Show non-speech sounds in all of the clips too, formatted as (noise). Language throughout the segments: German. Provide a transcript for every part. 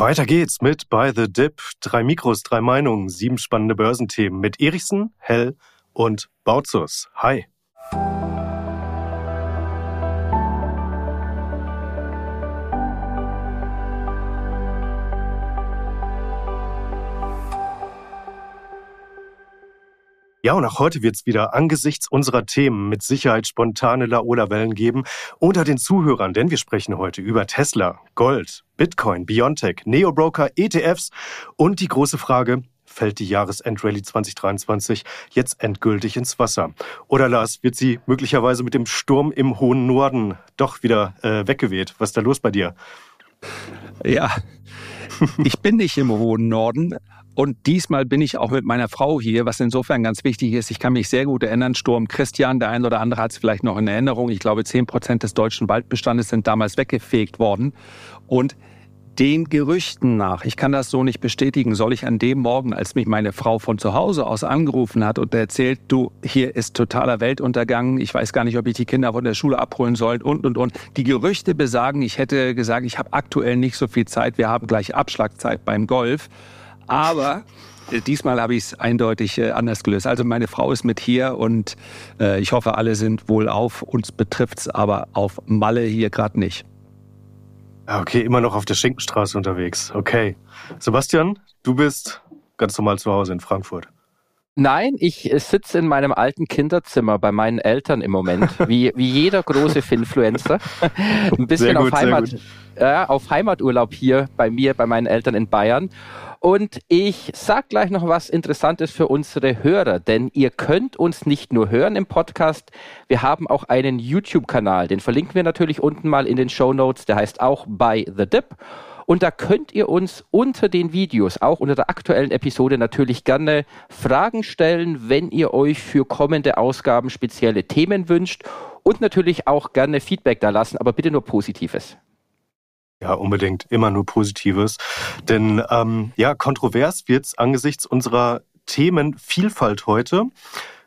Weiter geht's mit By the Dip. Drei Mikros, drei Meinungen, sieben spannende Börsenthemen mit Erichsen, Hell und Bautzus. Hi. Ja, und auch heute wird es wieder angesichts unserer Themen mit Sicherheit spontane Laola-Wellen geben unter den Zuhörern, denn wir sprechen heute über Tesla, Gold, Bitcoin, Biontech, Neobroker, ETFs und die große Frage, fällt die Jahresendrallye 2023 jetzt endgültig ins Wasser? Oder Lars, wird sie möglicherweise mit dem Sturm im hohen Norden doch wieder äh, weggeweht? Was ist da los bei dir? Ja, (laughs) ich bin nicht im hohen Norden, und diesmal bin ich auch mit meiner Frau hier, was insofern ganz wichtig ist. Ich kann mich sehr gut erinnern, Sturm Christian, der ein oder andere hat es vielleicht noch in Erinnerung. Ich glaube, zehn Prozent des deutschen Waldbestandes sind damals weggefegt worden. Und den Gerüchten nach, ich kann das so nicht bestätigen, soll ich an dem Morgen, als mich meine Frau von zu Hause aus angerufen hat und erzählt, du, hier ist totaler Weltuntergang, ich weiß gar nicht, ob ich die Kinder von der Schule abholen soll und, und, und. Die Gerüchte besagen, ich hätte gesagt, ich habe aktuell nicht so viel Zeit, wir haben gleich Abschlagzeit beim Golf. Aber äh, diesmal habe ich es eindeutig äh, anders gelöst. Also meine Frau ist mit hier und äh, ich hoffe, alle sind wohl auf. Uns betrifft es aber auf Malle hier gerade nicht. Ah, okay, immer noch auf der Schinkenstraße unterwegs. Okay. Sebastian, du bist ganz normal zu Hause in Frankfurt. Nein, ich sitze in meinem alten Kinderzimmer bei meinen Eltern im Moment, (laughs) wie, wie jeder große Finfluencer. (laughs) Ein bisschen gut, auf, Heimat, äh, auf Heimaturlaub hier bei mir, bei meinen Eltern in Bayern. Und ich sag gleich noch was Interessantes für unsere Hörer, denn ihr könnt uns nicht nur hören im Podcast, wir haben auch einen YouTube-Kanal, den verlinken wir natürlich unten mal in den Show Notes, der heißt auch By the Dip. Und da könnt ihr uns unter den Videos, auch unter der aktuellen Episode natürlich gerne Fragen stellen, wenn ihr euch für kommende Ausgaben spezielle Themen wünscht und natürlich auch gerne Feedback da lassen, aber bitte nur Positives. Ja, unbedingt. Immer nur Positives. Denn ähm, ja, kontrovers wird's angesichts unserer Themenvielfalt heute,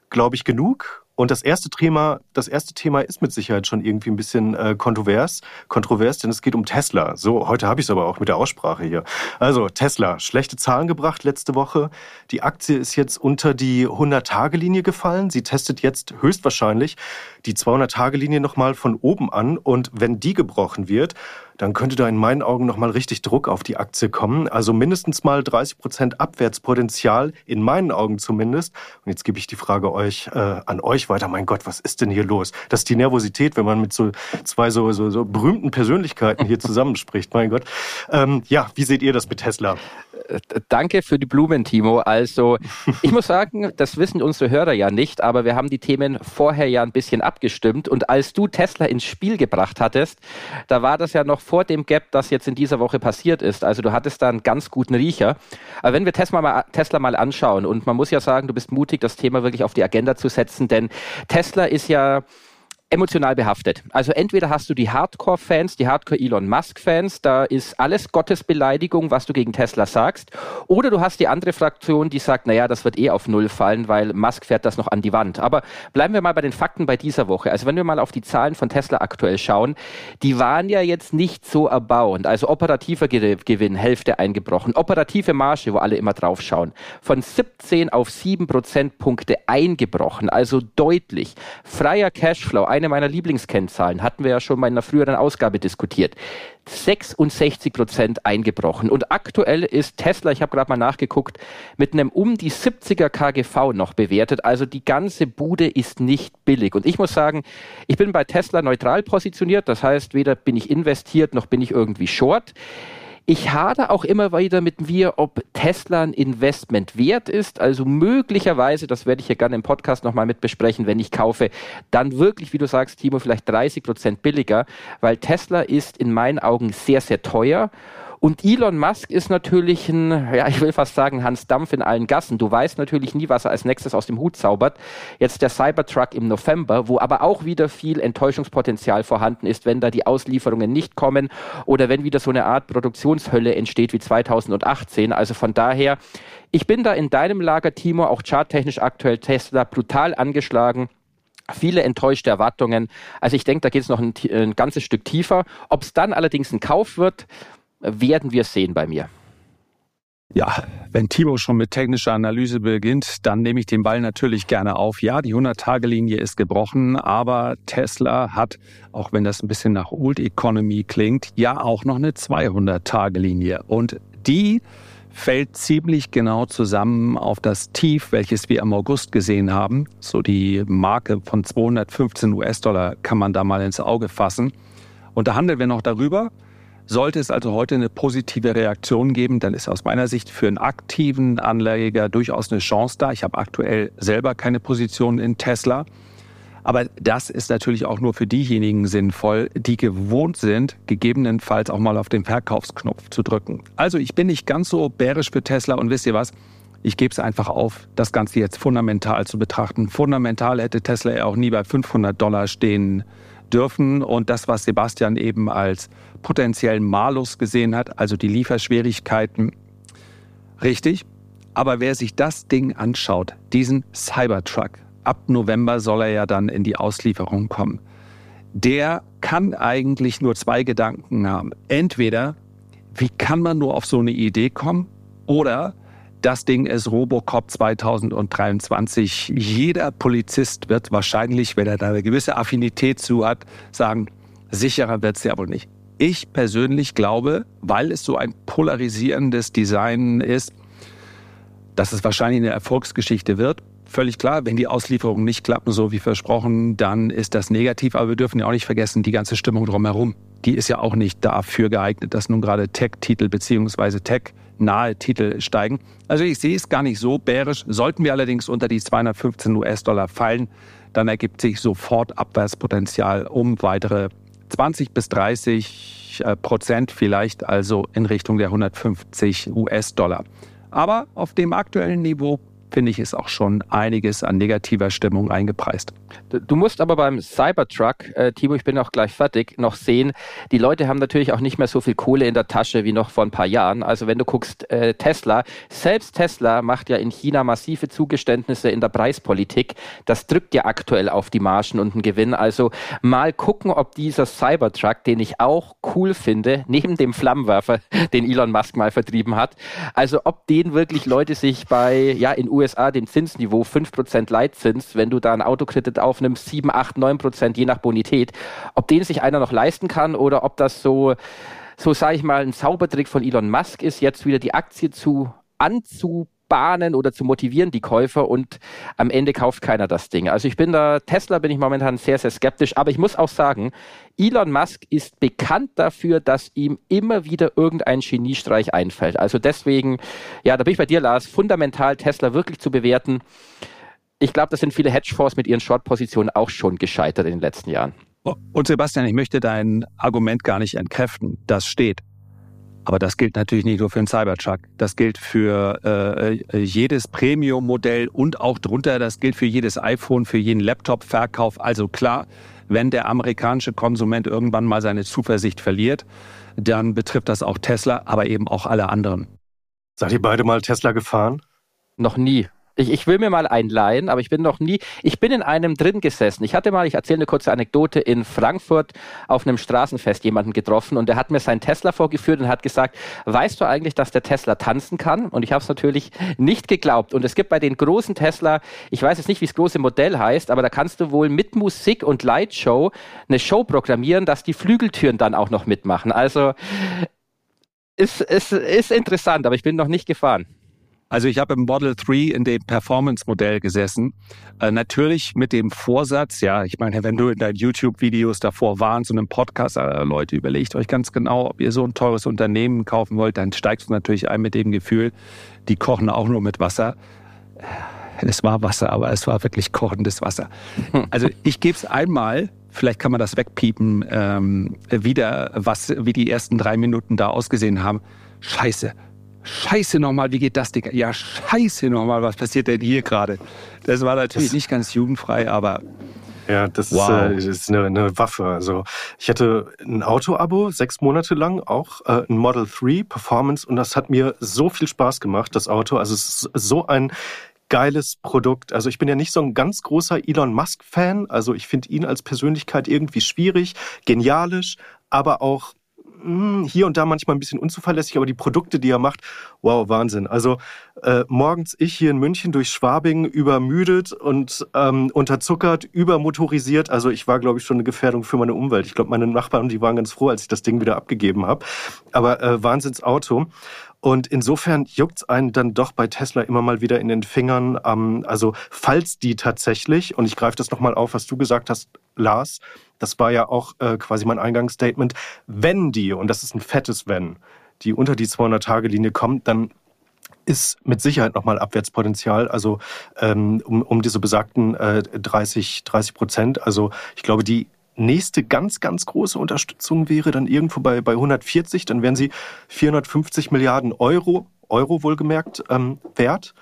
glaube ich, genug. Und das erste Thema, das erste Thema ist mit Sicherheit schon irgendwie ein bisschen äh, kontrovers, kontrovers, denn es geht um Tesla. So, heute habe ich es aber auch mit der Aussprache hier. Also Tesla, schlechte Zahlen gebracht letzte Woche. Die Aktie ist jetzt unter die 100-Tage-Linie gefallen. Sie testet jetzt höchstwahrscheinlich die 200-Tage-Linie nochmal von oben an. Und wenn die gebrochen wird, dann könnte da in meinen Augen nochmal richtig Druck auf die Aktie kommen. Also mindestens mal 30 Prozent Abwärtspotenzial, in meinen Augen zumindest. Und jetzt gebe ich die Frage euch, äh, an euch weiter. Mein Gott, was ist denn hier los? Das ist die Nervosität, wenn man mit so zwei so, so, so berühmten Persönlichkeiten hier (laughs) zusammenspricht. Mein Gott. Ähm, ja, wie seht ihr das mit Tesla? Äh, danke für die Blumen, Timo. Also, ich muss sagen, das wissen unsere Hörer ja nicht, aber wir haben die Themen vorher ja ein bisschen abgestimmt. Und als du Tesla ins Spiel gebracht hattest, da war das ja noch vor dem Gap, das jetzt in dieser Woche passiert ist. Also, du hattest da einen ganz guten Riecher. Aber wenn wir Tesla mal, Tesla mal anschauen, und man muss ja sagen, du bist mutig, das Thema wirklich auf die Agenda zu setzen, denn Tesla ist ja emotional behaftet. Also entweder hast du die Hardcore-Fans, die Hardcore-Elon Musk-Fans, da ist alles Gottesbeleidigung, was du gegen Tesla sagst. Oder du hast die andere Fraktion, die sagt, naja, das wird eh auf Null fallen, weil Musk fährt das noch an die Wand. Aber bleiben wir mal bei den Fakten bei dieser Woche. Also wenn wir mal auf die Zahlen von Tesla aktuell schauen, die waren ja jetzt nicht so erbauend. Also operativer Gewinn, Hälfte eingebrochen. Operative Marge, wo alle immer drauf schauen, von 17 auf 7 Prozentpunkte eingebrochen. Also deutlich. Freier Cashflow, eine meiner Lieblingskennzahlen, hatten wir ja schon mal in einer früheren Ausgabe diskutiert. 66 Prozent eingebrochen. Und aktuell ist Tesla, ich habe gerade mal nachgeguckt, mit einem um die 70er KGV noch bewertet. Also die ganze Bude ist nicht billig. Und ich muss sagen, ich bin bei Tesla neutral positioniert. Das heißt, weder bin ich investiert, noch bin ich irgendwie short. Ich hade auch immer wieder mit mir, ob Tesla ein Investment wert ist. Also möglicherweise, das werde ich hier gerne im Podcast nochmal mit besprechen, wenn ich kaufe, dann wirklich, wie du sagst, Timo, vielleicht 30 Prozent billiger, weil Tesla ist in meinen Augen sehr, sehr teuer. Und Elon Musk ist natürlich ein, ja, ich will fast sagen, Hans Dampf in allen Gassen. Du weißt natürlich nie, was er als nächstes aus dem Hut zaubert. Jetzt der Cybertruck im November, wo aber auch wieder viel Enttäuschungspotenzial vorhanden ist, wenn da die Auslieferungen nicht kommen oder wenn wieder so eine Art Produktionshölle entsteht wie 2018. Also von daher, ich bin da in deinem Lager, Timo, auch charttechnisch aktuell Tesla brutal angeschlagen viele enttäuschte Erwartungen. Also ich denke, da geht es noch ein, ein, ganzes Stück tiefer. Ob es dann allerdings ein Kauf wird, werden wir sehen bei mir. Ja, wenn Timo schon mit technischer Analyse beginnt, dann nehme ich den Ball natürlich gerne auf. Ja, die 100-Tage-Linie ist gebrochen, aber Tesla hat, auch wenn das ein bisschen nach Old Economy klingt, ja auch noch eine 200-Tage-Linie. Und die fällt ziemlich genau zusammen auf das Tief, welches wir im August gesehen haben. So die Marke von 215 US-Dollar kann man da mal ins Auge fassen. Und da handeln wir noch darüber. Sollte es also heute eine positive Reaktion geben, dann ist aus meiner Sicht für einen aktiven Anleger durchaus eine Chance da. Ich habe aktuell selber keine Position in Tesla. Aber das ist natürlich auch nur für diejenigen sinnvoll, die gewohnt sind, gegebenenfalls auch mal auf den Verkaufsknopf zu drücken. Also ich bin nicht ganz so bärisch für Tesla und wisst ihr was? Ich gebe es einfach auf, das Ganze jetzt fundamental zu betrachten. Fundamental hätte Tesla ja auch nie bei 500 Dollar stehen dürfen. Und das, was Sebastian eben als potenziellen Malus gesehen hat, also die Lieferschwierigkeiten, richtig. Aber wer sich das Ding anschaut, diesen Cybertruck, ab November soll er ja dann in die Auslieferung kommen, der kann eigentlich nur zwei Gedanken haben. Entweder, wie kann man nur auf so eine Idee kommen? Oder das Ding ist Robocop 2023. Jeder Polizist wird wahrscheinlich, wenn er da eine gewisse Affinität zu hat, sagen, sicherer wird es ja wohl nicht. Ich persönlich glaube, weil es so ein polarisierendes Design ist, dass es wahrscheinlich eine Erfolgsgeschichte wird. Völlig klar, wenn die Auslieferungen nicht klappen, so wie versprochen, dann ist das negativ. Aber wir dürfen ja auch nicht vergessen, die ganze Stimmung drumherum, die ist ja auch nicht dafür geeignet, dass nun gerade Tech-Titel beziehungsweise Tech nahe Titel steigen. Also ich sehe es gar nicht so bärisch. Sollten wir allerdings unter die 215 US-Dollar fallen, dann ergibt sich sofort Abwärtspotenzial um weitere 20 bis 30 äh, Prozent vielleicht, also in Richtung der 150 US-Dollar. Aber auf dem aktuellen Niveau finde ich, ist auch schon einiges an negativer Stimmung eingepreist. Du musst aber beim Cybertruck, äh, Timo, ich bin auch gleich fertig, noch sehen, die Leute haben natürlich auch nicht mehr so viel Kohle in der Tasche wie noch vor ein paar Jahren. Also wenn du guckst, äh, Tesla, selbst Tesla macht ja in China massive Zugeständnisse in der Preispolitik. Das drückt ja aktuell auf die Margen und den Gewinn. Also mal gucken, ob dieser Cybertruck, den ich auch cool finde, neben dem Flammenwerfer, (laughs) den Elon Musk mal vertrieben hat, also ob den wirklich Leute sich bei, ja, in USA dem Zinsniveau 5% Leitzins, wenn du da einen Autokredit aufnimmst, 7, 8, 9% je nach Bonität, ob den sich einer noch leisten kann oder ob das so, so sage ich mal, ein Zaubertrick von Elon Musk ist, jetzt wieder die Aktie zu anzubahnen oder zu motivieren, die Käufer und am Ende kauft keiner das Ding. Also ich bin da, Tesla bin ich momentan sehr, sehr skeptisch, aber ich muss auch sagen, Elon Musk ist bekannt dafür, dass ihm immer wieder irgendein Geniestreich einfällt. Also deswegen, ja, da bin ich bei dir, Lars, fundamental Tesla wirklich zu bewerten ich glaube, das sind viele Hedgefonds mit ihren Short-Positionen auch schon gescheitert in den letzten Jahren. Und Sebastian, ich möchte dein Argument gar nicht entkräften. Das steht. Aber das gilt natürlich nicht nur für den Cybertruck. Das gilt für äh, jedes Premium-Modell und auch drunter. Das gilt für jedes iPhone, für jeden Laptop-Verkauf. Also klar, wenn der amerikanische Konsument irgendwann mal seine Zuversicht verliert, dann betrifft das auch Tesla, aber eben auch alle anderen. Seid ihr beide mal Tesla gefahren? Noch nie. Ich, ich will mir mal einleihen, aber ich bin noch nie, ich bin in einem drin gesessen. Ich hatte mal, ich erzähle eine kurze Anekdote, in Frankfurt auf einem Straßenfest jemanden getroffen und der hat mir seinen Tesla vorgeführt und hat gesagt, weißt du eigentlich, dass der Tesla tanzen kann? Und ich habe es natürlich nicht geglaubt. Und es gibt bei den großen Tesla, ich weiß jetzt nicht, wie das große Modell heißt, aber da kannst du wohl mit Musik und Lightshow eine Show programmieren, dass die Flügeltüren dann auch noch mitmachen. Also ist, ist, ist interessant, aber ich bin noch nicht gefahren. Also ich habe im Model 3 in dem Performance-Modell gesessen. Äh, natürlich mit dem Vorsatz, ja, ich meine, wenn du in deinen YouTube-Videos davor warnst und im Podcast, äh, Leute, überlegt euch ganz genau, ob ihr so ein teures Unternehmen kaufen wollt, dann steigst du natürlich ein mit dem Gefühl, die kochen auch nur mit Wasser. Äh, es war Wasser, aber es war wirklich kochendes Wasser. Also ich gebe es einmal, vielleicht kann man das wegpiepen, ähm, wieder, was, wie die ersten drei Minuten da ausgesehen haben. Scheiße, Scheiße nochmal, wie geht das, Digga? Ja, scheiße nochmal, was passiert denn hier gerade? Das war natürlich das, nicht ganz jugendfrei, aber. Ja, das wow. ist, äh, ist eine, eine, Waffe. Also ich hatte ein Auto-Abo sechs Monate lang, auch äh, ein Model 3 Performance und das hat mir so viel Spaß gemacht, das Auto. Also es ist so ein geiles Produkt. Also ich bin ja nicht so ein ganz großer Elon Musk-Fan. Also ich finde ihn als Persönlichkeit irgendwie schwierig, genialisch, aber auch hm, hier und da manchmal ein bisschen unzuverlässig, aber die Produkte, die er macht, wow, Wahnsinn. Also äh, morgens ich hier in München durch Schwabing übermüdet und ähm, unterzuckert, übermotorisiert. Also ich war, glaube ich, schon eine Gefährdung für meine Umwelt. Ich glaube, meine Nachbarn, die waren ganz froh, als ich das Ding wieder abgegeben habe. Aber äh, Wahnsinnsauto. Und insofern juckt's einen dann doch bei Tesla immer mal wieder in den Fingern. Ähm, also falls die tatsächlich, und ich greife das nochmal auf, was du gesagt hast, Lars, das war ja auch äh, quasi mein Eingangsstatement, wenn die, und das ist ein fettes Wenn, die unter die 200-Tage-Linie kommt, dann ist mit Sicherheit nochmal Abwärtspotenzial, also ähm, um, um diese besagten äh, 30, 30 Prozent. Also ich glaube, die nächste ganz, ganz große Unterstützung wäre dann irgendwo bei, bei 140, dann wären sie 450 Milliarden Euro, Euro wohlgemerkt, ähm, wert.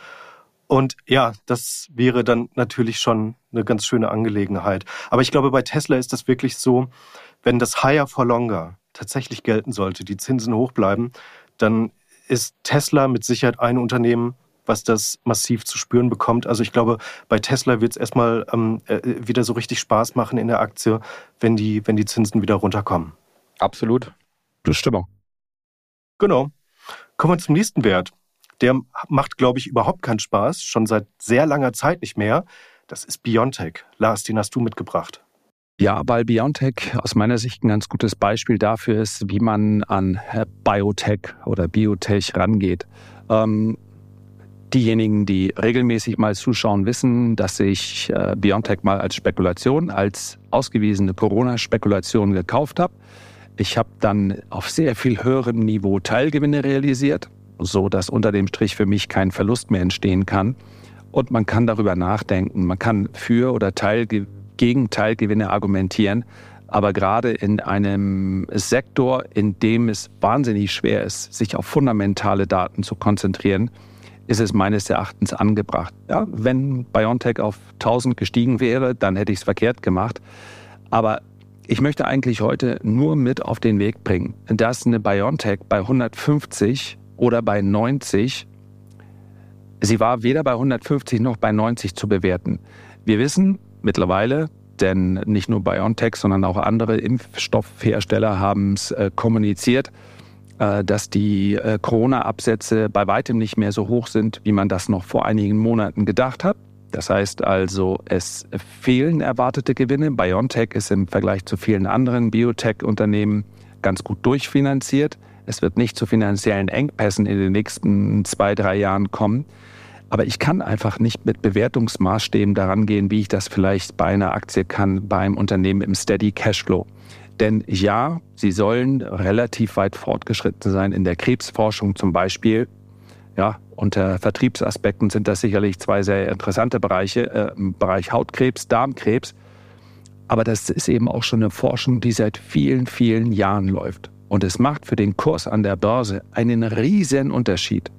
Und ja, das wäre dann natürlich schon eine ganz schöne Angelegenheit. Aber ich glaube, bei Tesla ist das wirklich so, wenn das Higher for Longer tatsächlich gelten sollte, die Zinsen hoch bleiben, dann ist Tesla mit Sicherheit ein Unternehmen, was das massiv zu spüren bekommt. Also ich glaube, bei Tesla wird es erstmal ähm, äh, wieder so richtig Spaß machen in der Aktie, wenn die, wenn die Zinsen wieder runterkommen. Absolut. Bestimmung. Genau. Kommen wir zum nächsten Wert. Der macht, glaube ich, überhaupt keinen Spaß, schon seit sehr langer Zeit nicht mehr. Das ist Biontech. Lars, den hast du mitgebracht. Ja, weil Biontech aus meiner Sicht ein ganz gutes Beispiel dafür ist, wie man an Biotech oder Biotech rangeht. Ähm, Diejenigen, die regelmäßig mal zuschauen, wissen, dass ich äh, Biontech mal als Spekulation, als ausgewiesene Corona-Spekulation gekauft habe. Ich habe dann auf sehr viel höherem Niveau Teilgewinne realisiert, so dass unter dem Strich für mich kein Verlust mehr entstehen kann. Und man kann darüber nachdenken, man kann für oder Teil, gegen Teilgewinne argumentieren. Aber gerade in einem Sektor, in dem es wahnsinnig schwer ist, sich auf fundamentale Daten zu konzentrieren, ist es meines Erachtens angebracht. Ja, wenn BioNTech auf 1000 gestiegen wäre, dann hätte ich es verkehrt gemacht. Aber ich möchte eigentlich heute nur mit auf den Weg bringen, dass eine BioNTech bei 150 oder bei 90, sie war weder bei 150 noch bei 90 zu bewerten. Wir wissen mittlerweile, denn nicht nur BioNTech, sondern auch andere Impfstoffhersteller haben es äh, kommuniziert, dass die äh, Corona-Absätze bei weitem nicht mehr so hoch sind, wie man das noch vor einigen Monaten gedacht hat. Das heißt also, es fehlen erwartete Gewinne. BioNTech ist im Vergleich zu vielen anderen Biotech-Unternehmen ganz gut durchfinanziert. Es wird nicht zu finanziellen Engpässen in den nächsten zwei, drei Jahren kommen. Aber ich kann einfach nicht mit Bewertungsmaßstäben daran gehen, wie ich das vielleicht bei einer Aktie kann, beim Unternehmen im Steady Cashflow. Denn ja, sie sollen relativ weit fortgeschritten sein in der Krebsforschung zum Beispiel. Ja, unter Vertriebsaspekten sind das sicherlich zwei sehr interessante Bereiche, äh, im Bereich Hautkrebs, Darmkrebs. Aber das ist eben auch schon eine Forschung, die seit vielen, vielen Jahren läuft. Und es macht für den Kurs an der Börse einen riesen Unterschied,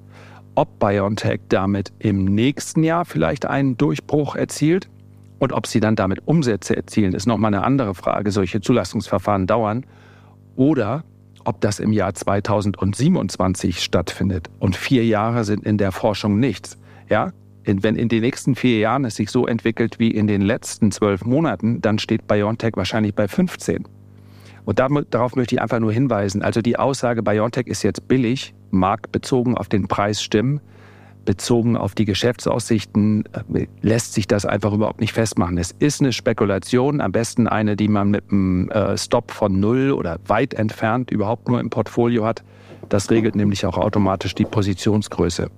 ob BioNTech damit im nächsten Jahr vielleicht einen Durchbruch erzielt und ob sie dann damit Umsätze erzielen, ist nochmal eine andere Frage. Solche Zulassungsverfahren dauern. Oder ob das im Jahr 2027 stattfindet. Und vier Jahre sind in der Forschung nichts. Ja, wenn in den nächsten vier Jahren es sich so entwickelt wie in den letzten zwölf Monaten, dann steht BioNTech wahrscheinlich bei 15. Und darauf möchte ich einfach nur hinweisen. Also die Aussage, BioNTech ist jetzt billig, mag bezogen auf den Preis stimmen bezogen auf die Geschäftsaussichten äh, lässt sich das einfach überhaupt nicht festmachen. Es ist eine Spekulation, am besten eine, die man mit einem äh, Stop von null oder weit entfernt überhaupt nur im Portfolio hat. Das regelt nämlich auch automatisch die Positionsgröße.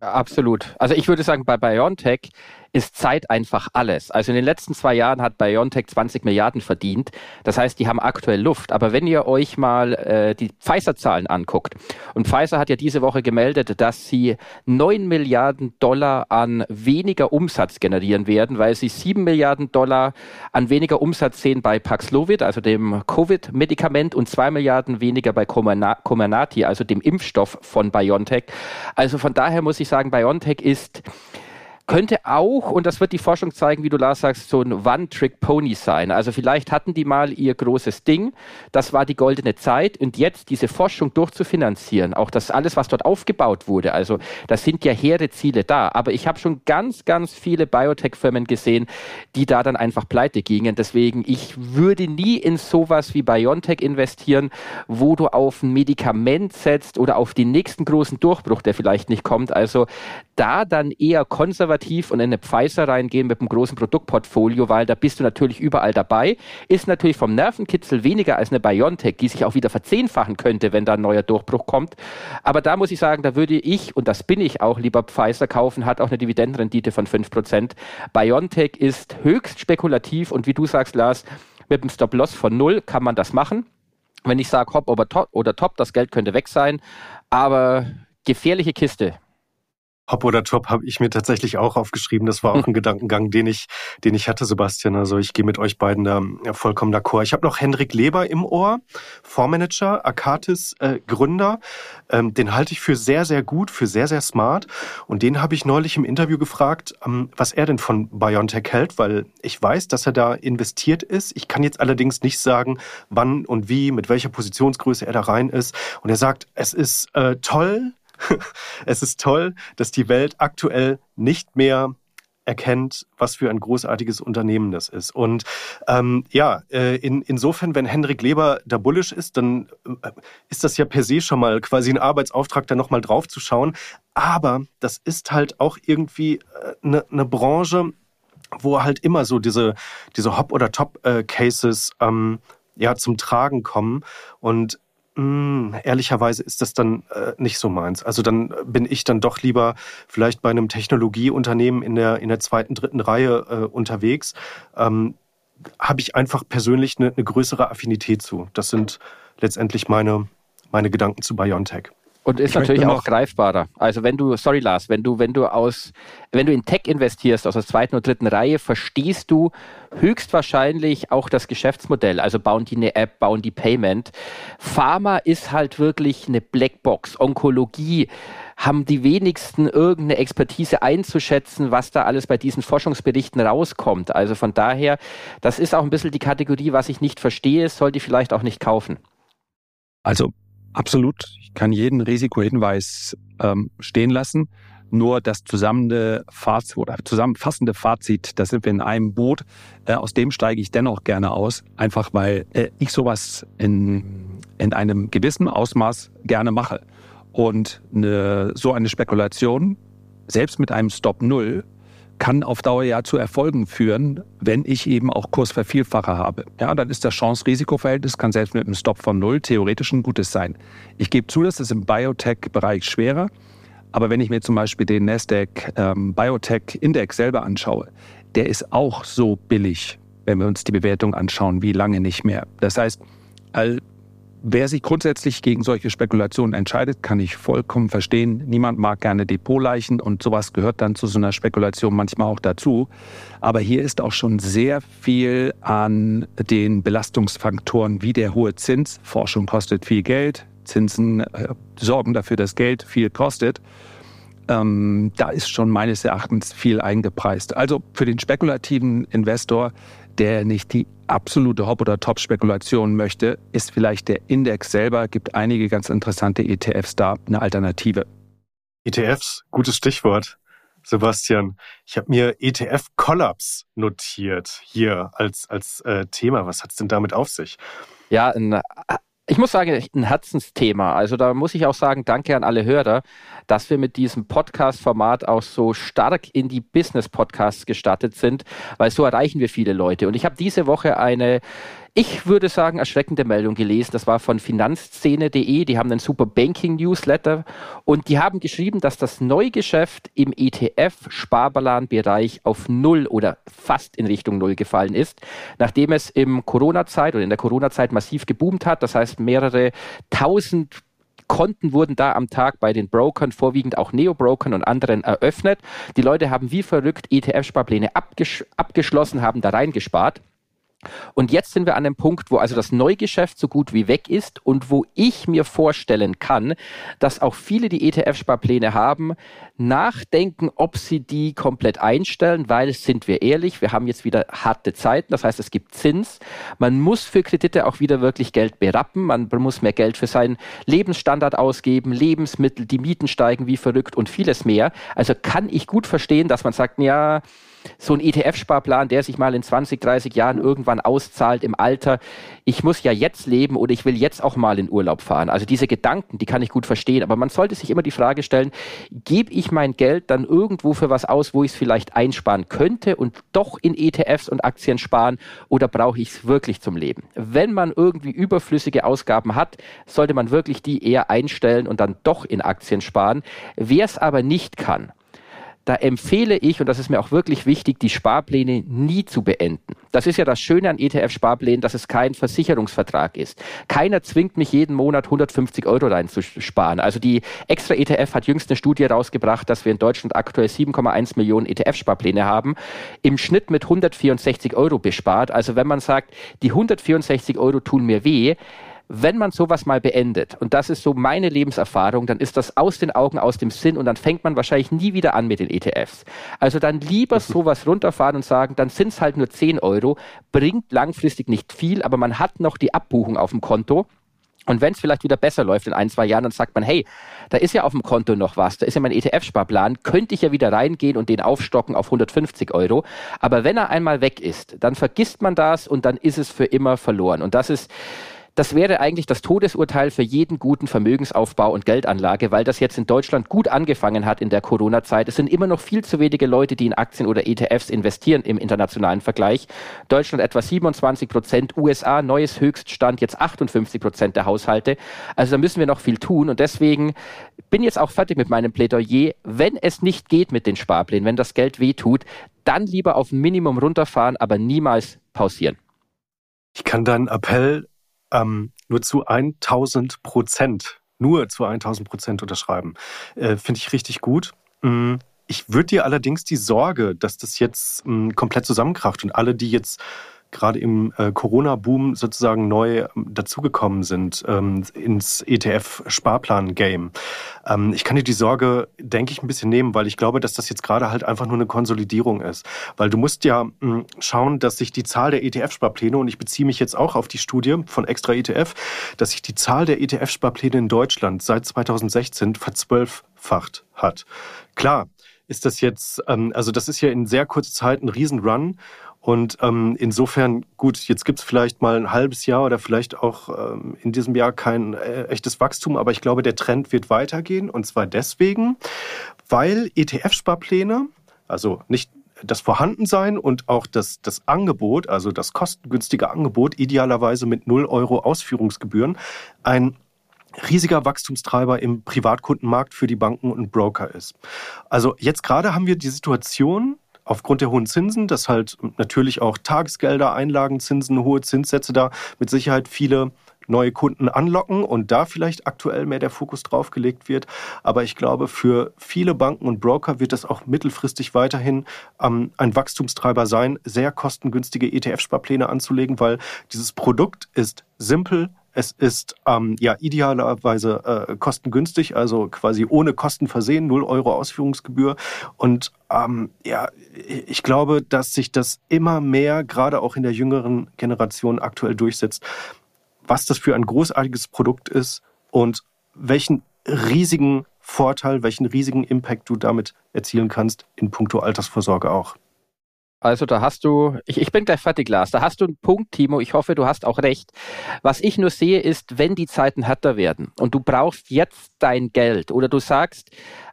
Absolut. Also ich würde sagen, bei BioNTech ist Zeit einfach alles. Also in den letzten zwei Jahren hat BioNTech 20 Milliarden verdient. Das heißt, die haben aktuell Luft. Aber wenn ihr euch mal äh, die Pfizer-Zahlen anguckt, und Pfizer hat ja diese Woche gemeldet, dass sie 9 Milliarden Dollar an weniger Umsatz generieren werden, weil sie 7 Milliarden Dollar an weniger Umsatz sehen bei Paxlovid, also dem Covid-Medikament, und 2 Milliarden weniger bei Comirnaty, also dem Impfstoff von BioNTech. Also von daher muss ich sagen, BioNTech ist könnte auch, und das wird die Forschung zeigen, wie du Lars sagst, so ein One-Trick-Pony sein. Also vielleicht hatten die mal ihr großes Ding, das war die goldene Zeit und jetzt diese Forschung durchzufinanzieren, auch das alles, was dort aufgebaut wurde, also da sind ja hehre Ziele da. Aber ich habe schon ganz, ganz viele Biotech-Firmen gesehen, die da dann einfach pleite gingen. Deswegen, ich würde nie in sowas wie BioNTech investieren, wo du auf ein Medikament setzt oder auf den nächsten großen Durchbruch, der vielleicht nicht kommt. Also da dann eher konservativ und in eine Pfizer reingehen mit einem großen Produktportfolio, weil da bist du natürlich überall dabei. Ist natürlich vom Nervenkitzel weniger als eine BioNTech, die sich auch wieder verzehnfachen könnte, wenn da ein neuer Durchbruch kommt. Aber da muss ich sagen, da würde ich, und das bin ich auch, lieber Pfizer kaufen, hat auch eine Dividendenrendite von 5%. BioNTech ist höchst spekulativ und wie du sagst, Lars, mit einem Stop-Loss von null kann man das machen. Wenn ich sage Hop oder Top, oder Top, das Geld könnte weg sein, aber gefährliche Kiste. Hop oder Top habe ich mir tatsächlich auch aufgeschrieben. Das war auch ein Gedankengang, den ich, den ich hatte, Sebastian. Also ich gehe mit euch beiden da vollkommen d'accord. Ich habe noch Hendrik Leber im Ohr, Fondsmanager, Akatis äh, Gründer. Ähm, den halte ich für sehr, sehr gut, für sehr, sehr smart. Und den habe ich neulich im Interview gefragt, ähm, was er denn von BioNTech hält, weil ich weiß, dass er da investiert ist. Ich kann jetzt allerdings nicht sagen, wann und wie, mit welcher Positionsgröße er da rein ist. Und er sagt, es ist äh, toll, (laughs) es ist toll, dass die Welt aktuell nicht mehr erkennt, was für ein großartiges Unternehmen das ist. Und ähm, ja, äh, in, insofern, wenn Hendrik Leber da bullisch ist, dann äh, ist das ja per se schon mal quasi ein Arbeitsauftrag, da nochmal drauf zu schauen. Aber das ist halt auch irgendwie eine äh, ne Branche, wo halt immer so diese, diese Hop- oder Top-Cases äh, ähm, ja, zum Tragen kommen. Und mh, hm, ehrlicherweise ist das dann äh, nicht so meins. Also dann bin ich dann doch lieber vielleicht bei einem Technologieunternehmen in der, in der zweiten, dritten Reihe äh, unterwegs. Ähm, Habe ich einfach persönlich eine, eine größere Affinität zu. Das sind letztendlich meine, meine Gedanken zu BioNTech. Und ist ich natürlich auch greifbarer. Also wenn du, sorry Lars, wenn du, wenn du aus, wenn du in Tech investierst aus der zweiten und dritten Reihe, verstehst du höchstwahrscheinlich auch das Geschäftsmodell. Also bauen die eine App, bauen die Payment. Pharma ist halt wirklich eine Blackbox. Onkologie haben die wenigsten irgendeine Expertise einzuschätzen, was da alles bei diesen Forschungsberichten rauskommt. Also von daher, das ist auch ein bisschen die Kategorie, was ich nicht verstehe, sollte ich vielleicht auch nicht kaufen. Also Absolut. Ich kann jeden Risikohinweis ähm, stehen lassen. Nur das zusammenfassende Fazit, oder zusammenfassende Fazit, da sind wir in einem Boot. Äh, aus dem steige ich dennoch gerne aus, einfach weil äh, ich sowas in, in einem gewissen Ausmaß gerne mache. Und eine, so eine Spekulation, selbst mit einem Stop Null, kann auf Dauer ja zu Erfolgen führen, wenn ich eben auch Kursvervielfacher habe. Ja, dann ist das Chance-Risiko-Verhältnis, kann selbst mit einem Stop von Null theoretisch ein gutes sein. Ich gebe zu, das ist im Biotech-Bereich schwerer. Aber wenn ich mir zum Beispiel den Nasdaq ähm, Biotech Index selber anschaue, der ist auch so billig, wenn wir uns die Bewertung anschauen, wie lange nicht mehr. Das heißt, all Wer sich grundsätzlich gegen solche Spekulationen entscheidet, kann ich vollkommen verstehen. Niemand mag gerne Depotleichen und sowas gehört dann zu so einer Spekulation manchmal auch dazu. Aber hier ist auch schon sehr viel an den Belastungsfaktoren wie der hohe Zins. Forschung kostet viel Geld, Zinsen äh, sorgen dafür, dass Geld viel kostet. Ähm, da ist schon meines Erachtens viel eingepreist. Also für den spekulativen Investor der nicht die absolute Hop- oder Top-Spekulation möchte, ist vielleicht der Index selber, gibt einige ganz interessante ETFs da, eine Alternative. ETFs, gutes Stichwort. Sebastian, ich habe mir ETF-Kollaps notiert hier als, als äh, Thema. Was hat es denn damit auf sich? Ja, ein ich muss sagen, ein Herzensthema. Also da muss ich auch sagen, danke an alle Hörer, dass wir mit diesem Podcast-Format auch so stark in die Business-Podcasts gestartet sind, weil so erreichen wir viele Leute. Und ich habe diese Woche eine ich würde sagen, erschreckende Meldung gelesen. Das war von finanzszene.de. Die haben einen super Banking-Newsletter und die haben geschrieben, dass das Neugeschäft im ETF-Sparplan-Bereich auf Null oder fast in Richtung Null gefallen ist, nachdem es im Corona-Zeit oder in der Corona-Zeit massiv geboomt hat. Das heißt, mehrere tausend Konten wurden da am Tag bei den Brokern, vorwiegend auch Neo-Brokern und anderen eröffnet. Die Leute haben wie verrückt ETF-Sparpläne abgesch abgeschlossen, haben da reingespart. Und jetzt sind wir an dem Punkt, wo also das Neugeschäft so gut wie weg ist und wo ich mir vorstellen kann, dass auch viele, die ETF-Sparpläne haben, nachdenken, ob sie die komplett einstellen, weil, sind wir ehrlich, wir haben jetzt wieder harte Zeiten, das heißt, es gibt Zins. Man muss für Kredite auch wieder wirklich Geld berappen, man muss mehr Geld für seinen Lebensstandard ausgeben, Lebensmittel, die Mieten steigen wie verrückt und vieles mehr. Also kann ich gut verstehen, dass man sagt, ja, so ein ETF-Sparplan, der sich mal in 20, 30 Jahren irgendwann auszahlt im Alter. Ich muss ja jetzt leben oder ich will jetzt auch mal in Urlaub fahren. Also diese Gedanken, die kann ich gut verstehen. Aber man sollte sich immer die Frage stellen, gebe ich mein Geld dann irgendwo für was aus, wo ich es vielleicht einsparen könnte und doch in ETFs und Aktien sparen oder brauche ich es wirklich zum Leben? Wenn man irgendwie überflüssige Ausgaben hat, sollte man wirklich die eher einstellen und dann doch in Aktien sparen. Wer es aber nicht kann, da empfehle ich, und das ist mir auch wirklich wichtig, die Sparpläne nie zu beenden. Das ist ja das Schöne an ETF-Sparplänen, dass es kein Versicherungsvertrag ist. Keiner zwingt mich jeden Monat 150 Euro reinzusparen. Also die extra ETF hat jüngst eine Studie rausgebracht, dass wir in Deutschland aktuell 7,1 Millionen ETF-Sparpläne haben, im Schnitt mit 164 Euro bespart. Also wenn man sagt, die 164 Euro tun mir weh, wenn man sowas mal beendet, und das ist so meine Lebenserfahrung, dann ist das aus den Augen, aus dem Sinn und dann fängt man wahrscheinlich nie wieder an mit den ETFs. Also dann lieber sowas runterfahren und sagen, dann sind es halt nur 10 Euro, bringt langfristig nicht viel, aber man hat noch die Abbuchung auf dem Konto. Und wenn es vielleicht wieder besser läuft in ein, zwei Jahren, dann sagt man, hey, da ist ja auf dem Konto noch was, da ist ja mein ETF-Sparplan, könnte ich ja wieder reingehen und den aufstocken auf 150 Euro. Aber wenn er einmal weg ist, dann vergisst man das und dann ist es für immer verloren. Und das ist, das wäre eigentlich das Todesurteil für jeden guten Vermögensaufbau und Geldanlage, weil das jetzt in Deutschland gut angefangen hat in der Corona-Zeit. Es sind immer noch viel zu wenige Leute, die in Aktien oder ETFs investieren im internationalen Vergleich. Deutschland etwa 27 Prozent, USA neues Höchststand, jetzt 58 Prozent der Haushalte. Also da müssen wir noch viel tun und deswegen bin jetzt auch fertig mit meinem Plädoyer. Wenn es nicht geht mit den Sparplänen, wenn das Geld wehtut, dann lieber auf ein Minimum runterfahren, aber niemals pausieren. Ich kann deinen Appell ähm, nur zu 1000 Prozent, nur zu 1000 Prozent unterschreiben. Äh, Finde ich richtig gut. Mm, ich würde dir allerdings die Sorge, dass das jetzt mm, komplett zusammenkracht und alle, die jetzt gerade im äh, Corona-Boom sozusagen neu ähm, dazugekommen sind ähm, ins ETF-Sparplan-Game. Ähm, ich kann dir die Sorge, denke ich, ein bisschen nehmen, weil ich glaube, dass das jetzt gerade halt einfach nur eine Konsolidierung ist. Weil du musst ja mh, hm, schauen, dass sich die Zahl der ETF-Sparpläne, und ich beziehe mich jetzt auch auf die Studie von Extra ETF, dass sich die Zahl der ETF-Sparpläne in Deutschland seit 2016 verzwölffacht hat. Klar, ist das jetzt, ähm, also das ist ja in sehr kurzer Zeit ein Riesenrun und ähm, insofern, gut, jetzt gibt es vielleicht mal ein halbes Jahr oder vielleicht auch ähm, in diesem Jahr kein äh, echtes Wachstum, aber ich glaube, der Trend wird weitergehen. Und zwar deswegen, weil ETF-Sparpläne, also nicht das Vorhandensein und auch das, das Angebot, also das kostengünstige Angebot, idealerweise mit 0 Euro Ausführungsgebühren, ein riesiger Wachstumstreiber im Privatkundenmarkt für die Banken und Broker ist. Also jetzt gerade haben wir die Situation, aufgrund der hohen Zinsen, dass halt natürlich auch Tagesgelder, Einlagenzinsen, hohe Zinssätze da mit Sicherheit viele neue Kunden anlocken und da vielleicht aktuell mehr der Fokus drauf gelegt wird. Aber ich glaube, für viele Banken und Broker wird das auch mittelfristig weiterhin ähm, ein Wachstumstreiber sein, sehr kostengünstige ETF-Sparpläne anzulegen, weil dieses Produkt ist simpel, es ist ähm, ja idealerweise äh, kostengünstig, also quasi ohne Kosten versehen, 0 Euro Ausführungsgebühr. Und ähm, ja, ich glaube, dass sich das immer mehr, gerade auch in der jüngeren Generation, aktuell durchsetzt, was das für ein großartiges Produkt ist und welchen riesigen Vorteil, welchen riesigen Impact du damit erzielen kannst in puncto Altersvorsorge auch. Also da hast du, ich, ich bin gleich fertig, Lars, da hast du einen Punkt, Timo, ich hoffe, du hast auch recht. Was ich nur sehe, ist, wenn die Zeiten härter werden und du brauchst jetzt dein Geld oder du sagst,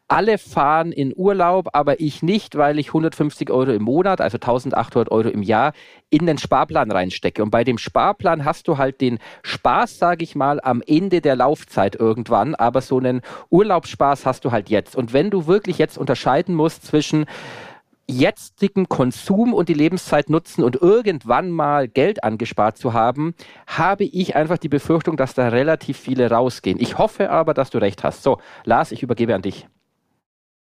alle fahren in Urlaub, aber ich nicht, weil ich 150 Euro im Monat, also 1800 Euro im Jahr, in den Sparplan reinstecke. Und bei dem Sparplan hast du halt den Spaß, sage ich mal, am Ende der Laufzeit irgendwann, aber so einen Urlaubsspaß hast du halt jetzt. Und wenn du wirklich jetzt unterscheiden musst zwischen jetzigen Konsum und die Lebenszeit nutzen und irgendwann mal Geld angespart zu haben, habe ich einfach die Befürchtung, dass da relativ viele rausgehen. Ich hoffe aber, dass du recht hast. So, Lars, ich übergebe an dich.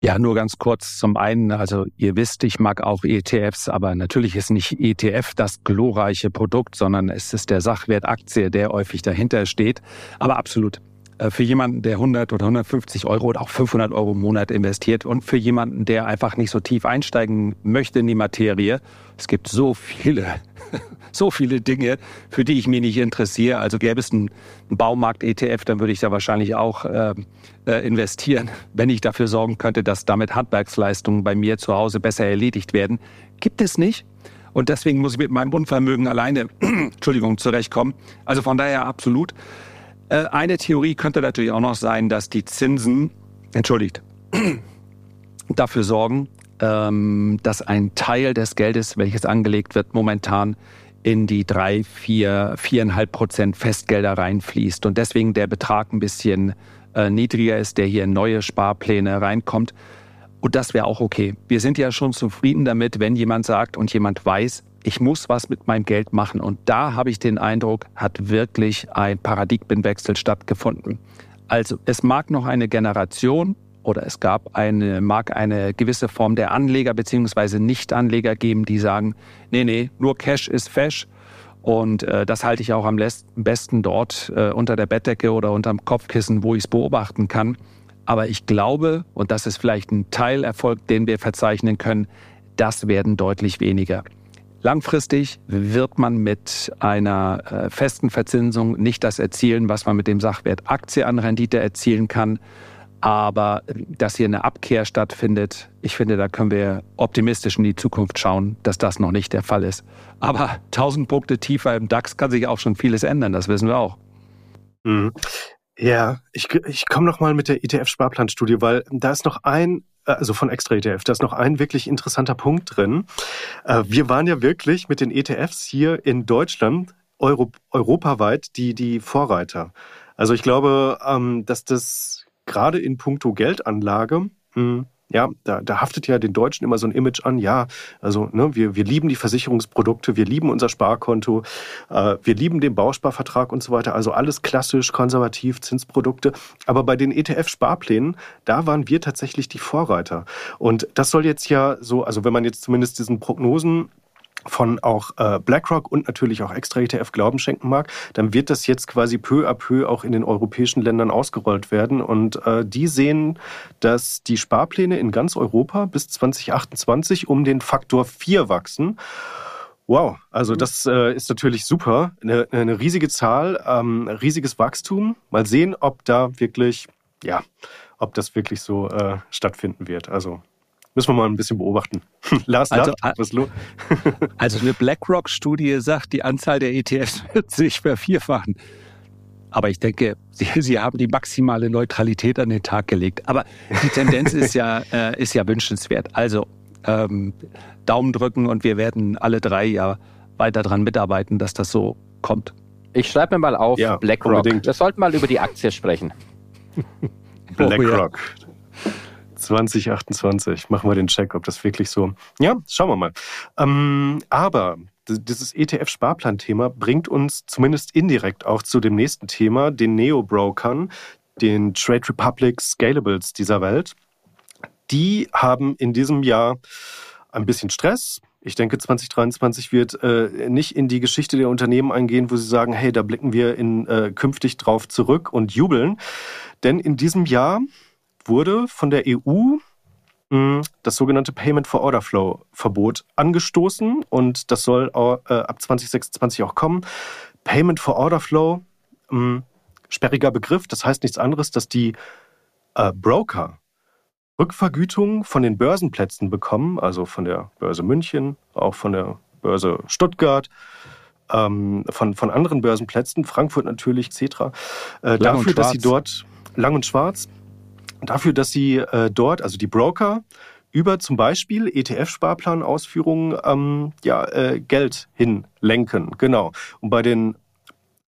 Ja, nur ganz kurz zum einen, also ihr wisst, ich mag auch ETFs, aber natürlich ist nicht ETF das glorreiche Produkt, sondern es ist der Sachwert Aktie, der häufig dahinter steht. Aber absolut. Äh, für jemanden, der 100 oder 150 Euro oder auch 500 Euro im Monat investiert und für jemanden, der einfach nicht so tief einsteigen möchte in die Materie. Es gibt so viele (laughs) so viele Dinge, für die ich mich nicht interessiere. Also gäbe es einen, Baumarkt-ETF, dann würde ich da wahrscheinlich auch äh, äh, investieren, (laughs) wenn ich dafür sorgen könnte, dass damit Handwerksleistungen bei mir zu Hause besser erledigt werden. Gibt es nicht. Und deswegen muss ich mit meinem Grundvermögen alleine, (clears throat) Entschuldigung, zurechtkommen. Also von daher absolut. Äh, eine Theorie könnte natürlich auch noch sein, dass die Zinsen, entschuldigt, (clears throat) dafür sorgen, ähm, dass ein Teil des Geldes, welches angelegt wird, momentan in die drei, vier, viereinhalb Prozent Festgelder reinfließt und deswegen der Betrag ein bisschen äh, niedriger ist, der hier in neue Sparpläne reinkommt. Und das wäre auch okay. Wir sind ja schon zufrieden damit, wenn jemand sagt und jemand weiß, ich muss was mit meinem Geld machen. Und da habe ich den Eindruck, hat wirklich ein Paradigmenwechsel stattgefunden. Also es mag noch eine Generation oder es gab eine, mag eine gewisse Form der Anleger bzw. Nicht-Anleger geben, die sagen, nee, nee, nur Cash ist Fesh. Und äh, das halte ich auch am besten dort äh, unter der Bettdecke oder unterm Kopfkissen, wo ich es beobachten kann. Aber ich glaube, und das ist vielleicht ein Teilerfolg, den wir verzeichnen können, das werden deutlich weniger. Langfristig wird man mit einer äh, festen Verzinsung nicht das erzielen, was man mit dem Sachwert Aktie an Rendite erzielen kann. Aber dass hier eine Abkehr stattfindet, ich finde, da können wir optimistisch in die Zukunft schauen, dass das noch nicht der Fall ist. Aber (laughs) 1000 Punkte tiefer im DAX kann sich auch schon vieles ändern, das wissen wir auch. Mhm. Ja, ich, ich komme noch mal mit der ETF-Sparplanstudie, weil da ist noch ein, also von Extra ETF, da ist noch ein wirklich interessanter Punkt drin. Äh, wir waren ja wirklich mit den ETFs hier in Deutschland, Euro, europaweit, die, die Vorreiter. Also ich glaube, ähm, dass das gerade in puncto Geldanlage, hm, ja, da, da haftet ja den Deutschen immer so ein Image an, ja, also ne, wir, wir lieben die Versicherungsprodukte, wir lieben unser Sparkonto, äh, wir lieben den Bausparvertrag und so weiter, also alles klassisch, konservativ, Zinsprodukte. Aber bei den ETF-Sparplänen, da waren wir tatsächlich die Vorreiter. Und das soll jetzt ja so, also wenn man jetzt zumindest diesen Prognosen von auch äh, BlackRock und natürlich auch extra ETF Glauben schenken mag, dann wird das jetzt quasi peu à peu auch in den europäischen Ländern ausgerollt werden. Und äh, die sehen, dass die Sparpläne in ganz Europa bis 2028 um den Faktor 4 wachsen. Wow, also mhm. das äh, ist natürlich super. Eine, eine riesige Zahl, ähm, riesiges Wachstum. Mal sehen, ob da wirklich, ja, ob das wirklich so äh, stattfinden wird. Also Müssen wir mal ein bisschen beobachten. (laughs) Lars also, Nacht, was los? (laughs) also eine BlackRock-Studie sagt, die Anzahl der ETFs (laughs) wird sich vervierfachen. Aber ich denke, Sie, Sie haben die maximale Neutralität an den Tag gelegt. Aber die Tendenz ist ja, äh, ist ja wünschenswert. Also ähm, Daumen drücken und wir werden alle drei ja weiter daran mitarbeiten, dass das so kommt. Ich schreibe mir mal auf ja, BlackRock. Unbedingt. Wir sollten mal über die Aktie sprechen. BlackRock. Oh, ja. 2028 machen wir den Check, ob das wirklich so. Ja, schauen wir mal. Ähm, aber dieses ETF-Sparplan-Thema bringt uns zumindest indirekt auch zu dem nächsten Thema, den Neo-Brokern, den Trade Republic Scalables dieser Welt. Die haben in diesem Jahr ein bisschen Stress. Ich denke, 2023 wird äh, nicht in die Geschichte der Unternehmen eingehen, wo sie sagen, hey, da blicken wir in, äh, künftig drauf zurück und jubeln. Denn in diesem Jahr wurde von der EU hm, das sogenannte Payment for Order Flow Verbot angestoßen und das soll äh, ab 2026 auch kommen. Payment for Order Flow, hm, sperriger Begriff, das heißt nichts anderes, dass die äh, Broker Rückvergütung von den Börsenplätzen bekommen, also von der Börse München, auch von der Börse Stuttgart, ähm, von, von anderen Börsenplätzen, Frankfurt natürlich, etc., äh, dafür, dass sie dort lang und schwarz dafür, dass sie äh, dort, also die Broker, über zum Beispiel ETF-Sparplanausführungen ähm, ja, äh, Geld hinlenken. Genau. Und bei den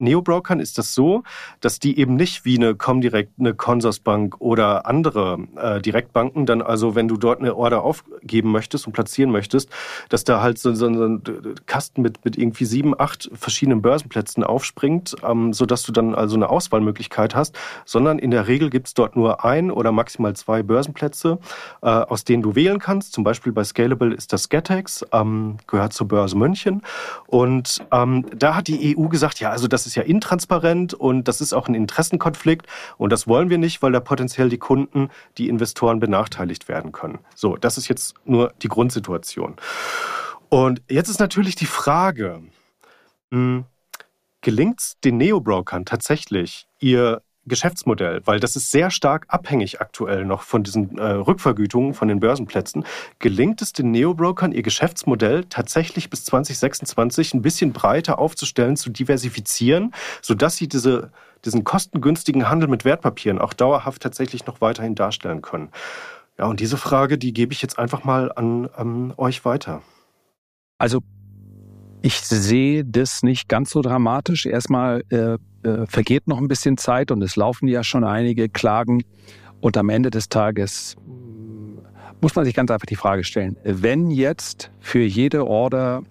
Neobrokern ist das so, dass die eben nicht wie eine Comdirect, eine Consorsbank oder andere äh, Direktbanken dann also, wenn du dort eine Order auf, geben möchtest und platzieren möchtest, dass da halt so, so, so ein Kasten mit, mit irgendwie sieben, acht verschiedenen Börsenplätzen aufspringt, ähm, sodass du dann also eine Auswahlmöglichkeit hast, sondern in der Regel gibt es dort nur ein oder maximal zwei Börsenplätze, äh, aus denen du wählen kannst. Zum Beispiel bei Scalable ist das Getex, ähm, gehört zur Börse München. Und ähm, da hat die EU gesagt, ja, also das ist ja intransparent und das ist auch ein Interessenkonflikt und das wollen wir nicht, weil da potenziell die Kunden, die Investoren benachteiligt werden können. So, das ist jetzt nur die Grundsituation. Und jetzt ist natürlich die Frage, hm, gelingt es den Neobrokern tatsächlich, ihr Geschäftsmodell, weil das ist sehr stark abhängig aktuell noch von diesen äh, Rückvergütungen von den Börsenplätzen. Gelingt es den Neobrokern, ihr Geschäftsmodell tatsächlich bis 2026 ein bisschen breiter aufzustellen, zu diversifizieren, sodass sie diese, diesen kostengünstigen Handel mit Wertpapieren auch dauerhaft tatsächlich noch weiterhin darstellen können? Ja, und diese Frage, die gebe ich jetzt einfach mal an, an euch weiter. Also ich sehe das nicht ganz so dramatisch. Erstmal äh, äh, vergeht noch ein bisschen Zeit und es laufen ja schon einige Klagen. Und am Ende des Tages mm, muss man sich ganz einfach die Frage stellen, wenn jetzt für jede Order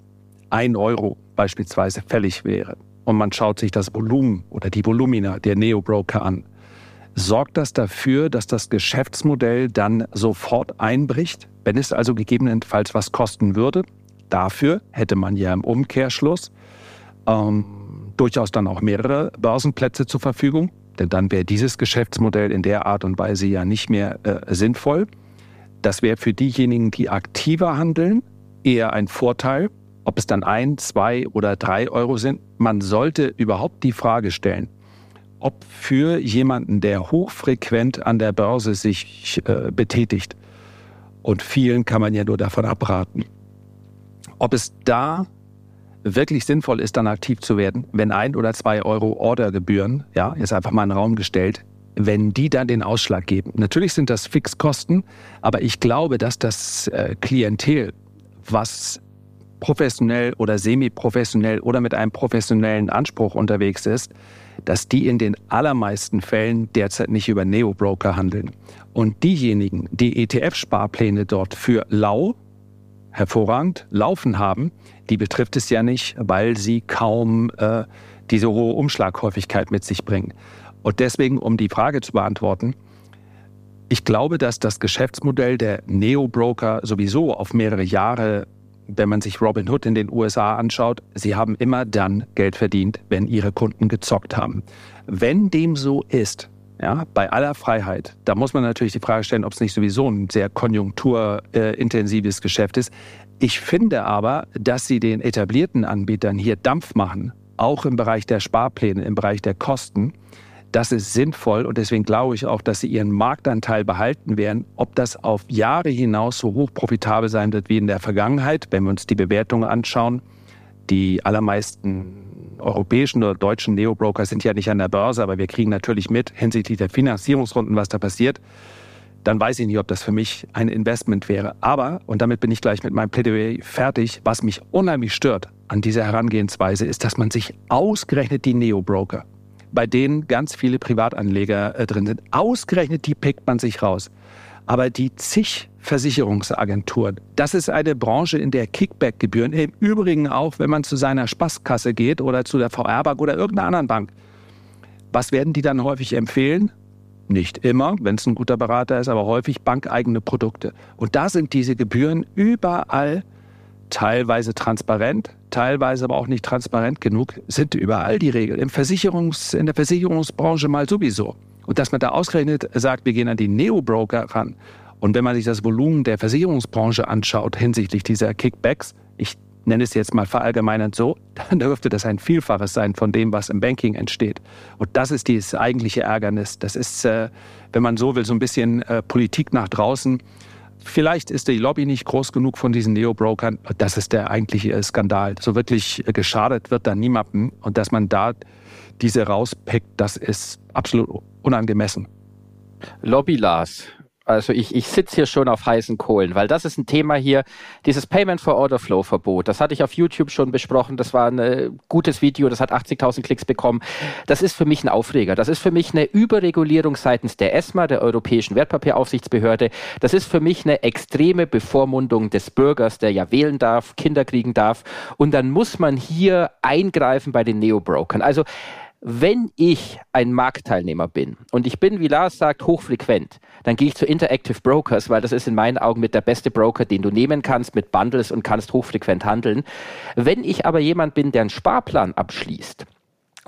ein Euro beispielsweise fällig wäre und man schaut sich das Volumen oder die Volumina der Neo-Broker an, sorgt das dafür, dass das Geschäftsmodell dann sofort einbricht, wenn es also gegebenenfalls was kosten würde? Dafür hätte man ja im Umkehrschluss ähm, durchaus dann auch mehrere Börsenplätze zur Verfügung, denn dann wäre dieses Geschäftsmodell in der Art und Weise ja nicht mehr äh, sinnvoll. Das wäre für diejenigen, die aktiver handeln, eher ein Vorteil. Ob es dann ein, zwei oder drei Euro sind, man sollte überhaupt die Frage stellen, ob für jemanden, der hochfrequent an der Börse sich äh, betätigt, und vielen kann man ja nur davon abraten, ob es da wirklich sinnvoll ist, dann aktiv zu werden, wenn ein oder zwei Euro Ordergebühren, ja, ist einfach mal in den Raum gestellt, wenn die dann den Ausschlag geben. Natürlich sind das Fixkosten, aber ich glaube, dass das äh, Klientel, was professionell oder semi-professionell oder mit einem professionellen Anspruch unterwegs ist, dass die in den allermeisten Fällen derzeit nicht über Neo-Broker handeln. Und diejenigen, die ETF-Sparpläne dort für lau, hervorragend laufen haben, die betrifft es ja nicht, weil sie kaum äh, diese hohe Umschlaghäufigkeit mit sich bringen. Und deswegen, um die Frage zu beantworten, ich glaube, dass das Geschäftsmodell der Neo-Broker sowieso auf mehrere Jahre, wenn man sich Robinhood in den USA anschaut, sie haben immer dann Geld verdient, wenn ihre Kunden gezockt haben. Wenn dem so ist, ja, bei aller Freiheit, da muss man natürlich die Frage stellen, ob es nicht sowieso ein sehr konjunkturintensives Geschäft ist. Ich finde aber, dass sie den etablierten Anbietern hier Dampf machen, auch im Bereich der Sparpläne, im Bereich der Kosten. Das ist sinnvoll und deswegen glaube ich auch, dass sie ihren Marktanteil behalten werden. Ob das auf Jahre hinaus so hoch profitabel sein wird wie in der Vergangenheit, wenn wir uns die Bewertungen anschauen, die allermeisten europäischen oder deutschen Neobroker sind ja nicht an der Börse, aber wir kriegen natürlich mit hinsichtlich der Finanzierungsrunden, was da passiert. Dann weiß ich nicht, ob das für mich ein Investment wäre. Aber, und damit bin ich gleich mit meinem Plädoyer fertig, was mich unheimlich stört an dieser Herangehensweise, ist, dass man sich ausgerechnet die Neobroker, bei denen ganz viele Privatanleger äh, drin sind, ausgerechnet die pickt man sich raus. Aber die zig Versicherungsagenturen, das ist eine Branche, in der Kickback-Gebühren, im Übrigen auch, wenn man zu seiner Spaßkasse geht oder zu der VR-Bank oder irgendeiner anderen Bank, was werden die dann häufig empfehlen? Nicht immer, wenn es ein guter Berater ist, aber häufig bankeigene Produkte. Und da sind diese Gebühren überall teilweise transparent, teilweise aber auch nicht transparent genug, sind überall die Regeln. Im Versicherungs-, in der Versicherungsbranche mal sowieso. Und dass man da ausgerechnet sagt, wir gehen an die Neo-Broker ran. Und wenn man sich das Volumen der Versicherungsbranche anschaut hinsichtlich dieser Kickbacks, ich nenne es jetzt mal verallgemeinert so, (laughs) dann dürfte das ein Vielfaches sein von dem, was im Banking entsteht. Und das ist dieses eigentliche Ärgernis. Das ist, äh, wenn man so will, so ein bisschen äh, Politik nach draußen. Vielleicht ist die Lobby nicht groß genug von diesen Neo-Brokern. Das ist der eigentliche Skandal. So wirklich äh, geschadet wird da niemandem. Und dass man da diese rauspickt, das ist absolut unangemessen. Lobby Lars, Also ich, ich sitze hier schon auf heißen Kohlen, weil das ist ein Thema hier, dieses Payment for Order Flow Verbot. Das hatte ich auf YouTube schon besprochen. Das war ein äh, gutes Video, das hat 80.000 Klicks bekommen. Das ist für mich ein Aufreger. Das ist für mich eine Überregulierung seitens der ESMA, der Europäischen Wertpapieraufsichtsbehörde. Das ist für mich eine extreme Bevormundung des Bürgers, der ja wählen darf, Kinder kriegen darf. Und dann muss man hier eingreifen bei den Neo-Brokern. Also wenn ich ein Marktteilnehmer bin und ich bin, wie Lars sagt, hochfrequent, dann gehe ich zu Interactive Brokers, weil das ist in meinen Augen mit der beste Broker, den du nehmen kannst mit Bundles und kannst hochfrequent handeln. Wenn ich aber jemand bin, der einen Sparplan abschließt,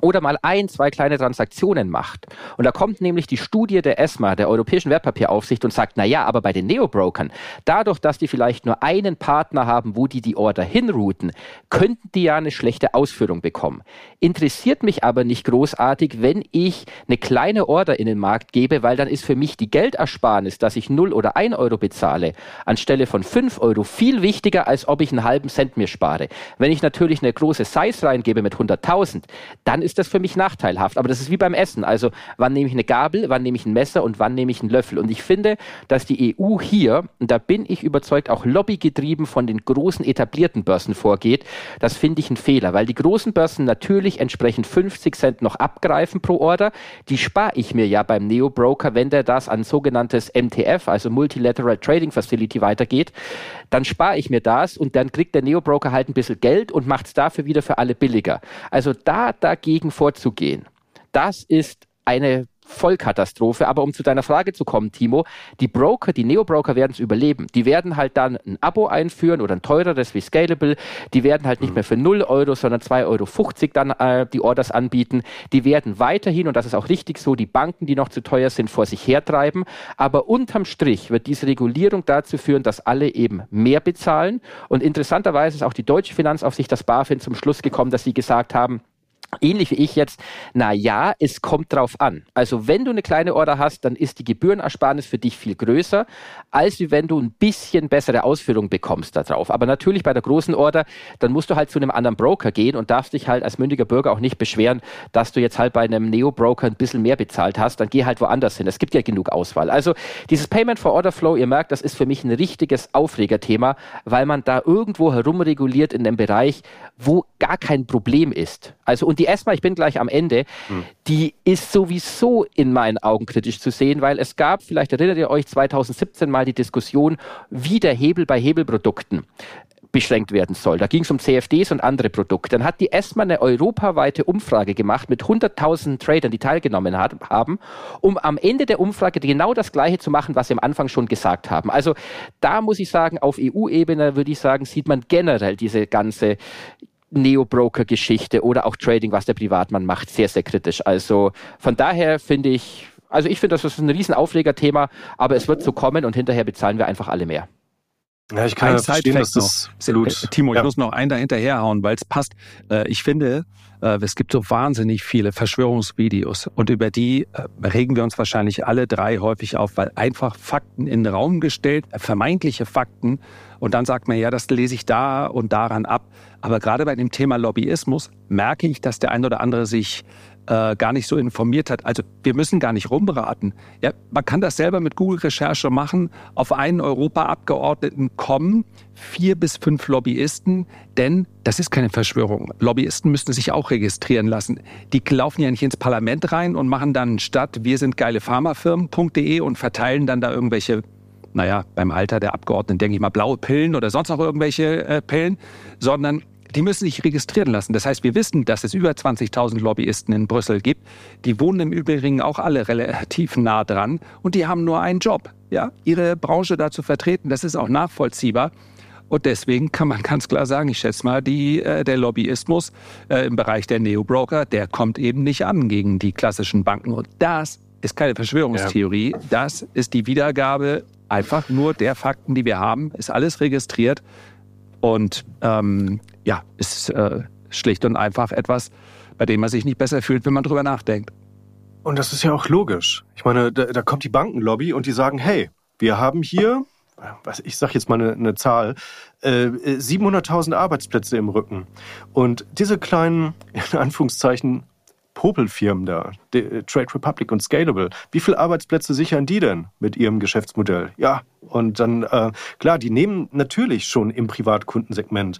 oder mal ein, zwei kleine Transaktionen macht. Und da kommt nämlich die Studie der ESMA, der Europäischen Wertpapieraufsicht, und sagt, na ja, aber bei den Neobrokern, dadurch, dass die vielleicht nur einen Partner haben, wo die die Order hinrouten, könnten die ja eine schlechte Ausführung bekommen. Interessiert mich aber nicht großartig, wenn ich eine kleine Order in den Markt gebe, weil dann ist für mich die Geldersparnis, dass ich 0 oder 1 Euro bezahle, anstelle von 5 Euro viel wichtiger, als ob ich einen halben Cent mir spare. Wenn ich natürlich eine große Size reingebe mit 100.000, dann ist ist das für mich nachteilhaft. Aber das ist wie beim Essen. Also wann nehme ich eine Gabel, wann nehme ich ein Messer und wann nehme ich einen Löffel. Und ich finde, dass die EU hier, und da bin ich überzeugt, auch lobbygetrieben von den großen etablierten Börsen vorgeht. Das finde ich ein Fehler, weil die großen Börsen natürlich entsprechend 50 Cent noch abgreifen pro Order. Die spare ich mir ja beim Neo-Broker, wenn der das an sogenanntes MTF, also Multilateral Trading Facility weitergeht dann spare ich mir das und dann kriegt der Neo-Broker halt ein bisschen Geld und macht es dafür wieder für alle billiger. Also da dagegen vorzugehen, das ist eine Vollkatastrophe. Aber um zu deiner Frage zu kommen, Timo, die Broker, die Neo-Broker werden es überleben. Die werden halt dann ein Abo einführen oder ein teureres wie Scalable. Die werden halt nicht mhm. mehr für 0 Euro, sondern 2,50 Euro dann äh, die Orders anbieten. Die werden weiterhin, und das ist auch richtig so, die Banken, die noch zu teuer sind, vor sich hertreiben. Aber unterm Strich wird diese Regulierung dazu führen, dass alle eben mehr bezahlen. Und interessanterweise ist auch die deutsche Finanzaufsicht, das BaFin, zum Schluss gekommen, dass sie gesagt haben, ähnlich wie ich jetzt, na ja, es kommt drauf an. Also wenn du eine kleine Order hast, dann ist die Gebührenersparnis für dich viel größer, als wenn du ein bisschen bessere Ausführung bekommst darauf. Aber natürlich bei der großen Order, dann musst du halt zu einem anderen Broker gehen und darfst dich halt als mündiger Bürger auch nicht beschweren, dass du jetzt halt bei einem Neo-Broker ein bisschen mehr bezahlt hast. Dann geh halt woanders hin. Es gibt ja genug Auswahl. Also dieses Payment for Order Flow, ihr merkt, das ist für mich ein richtiges Aufregerthema, weil man da irgendwo herumreguliert in einem Bereich, wo gar kein Problem ist. Also und die ESMA, ich bin gleich am Ende, hm. die ist sowieso in meinen Augen kritisch zu sehen, weil es gab, vielleicht erinnert ihr euch, 2017 mal die Diskussion, wie der Hebel bei Hebelprodukten beschränkt werden soll. Da ging es um CFDs und andere Produkte. Dann hat die ESMA eine europaweite Umfrage gemacht mit 100.000 Tradern, die teilgenommen hat, haben, um am Ende der Umfrage genau das Gleiche zu machen, was sie am Anfang schon gesagt haben. Also da muss ich sagen, auf EU-Ebene würde ich sagen, sieht man generell diese ganze Neo-Broker-Geschichte oder auch Trading, was der Privatmann macht, sehr, sehr kritisch. Also von daher finde ich, also ich finde, das ist ein riesen Aufregerthema, aber es wird so kommen und hinterher bezahlen wir einfach alle mehr. Ja, ich kann ein ja verstehen, dass das noch. Äh, Timo, ja. ich muss noch einen da hinterherhauen, weil es passt. Äh, ich finde, äh, es gibt so wahnsinnig viele Verschwörungsvideos und über die regen wir uns wahrscheinlich alle drei häufig auf, weil einfach Fakten in den Raum gestellt, vermeintliche Fakten und dann sagt man, ja, das lese ich da und daran ab. Aber gerade bei dem Thema Lobbyismus merke ich, dass der ein oder andere sich äh, gar nicht so informiert hat. Also wir müssen gar nicht rumberaten. Ja, man kann das selber mit Google-Recherche machen, auf einen Europaabgeordneten kommen, vier bis fünf Lobbyisten, denn das ist keine Verschwörung. Lobbyisten müssten sich auch registrieren lassen. Die laufen ja nicht ins Parlament rein und machen dann statt wir sind geile Pharmafirmen.de und verteilen dann da irgendwelche naja, beim Alter der Abgeordneten denke ich mal blaue Pillen oder sonst noch irgendwelche äh, Pillen, sondern die müssen sich registrieren lassen. Das heißt, wir wissen, dass es über 20.000 Lobbyisten in Brüssel gibt. Die wohnen im Übrigen auch alle relativ nah dran und die haben nur einen Job, ja, ihre Branche da zu vertreten. Das ist auch nachvollziehbar. Und deswegen kann man ganz klar sagen, ich schätze mal, die, äh, der Lobbyismus äh, im Bereich der Neobroker, der kommt eben nicht an gegen die klassischen Banken. Und das ist keine Verschwörungstheorie. Ja. Das ist die Wiedergabe einfach nur der Fakten, die wir haben. Ist alles registriert. Und ähm, ja, ist äh, schlicht und einfach etwas, bei dem man sich nicht besser fühlt, wenn man drüber nachdenkt. Und das ist ja auch logisch. Ich meine, da, da kommt die Bankenlobby und die sagen, hey, wir haben hier, was, ich sage jetzt mal eine, eine Zahl, äh, 700.000 Arbeitsplätze im Rücken. Und diese kleinen, (laughs) in Anführungszeichen, Popelfirmen da, äh, Trade Republic und Scalable, wie viele Arbeitsplätze sichern die denn mit ihrem Geschäftsmodell? Ja, und dann, äh, klar, die nehmen natürlich schon im Privatkundensegment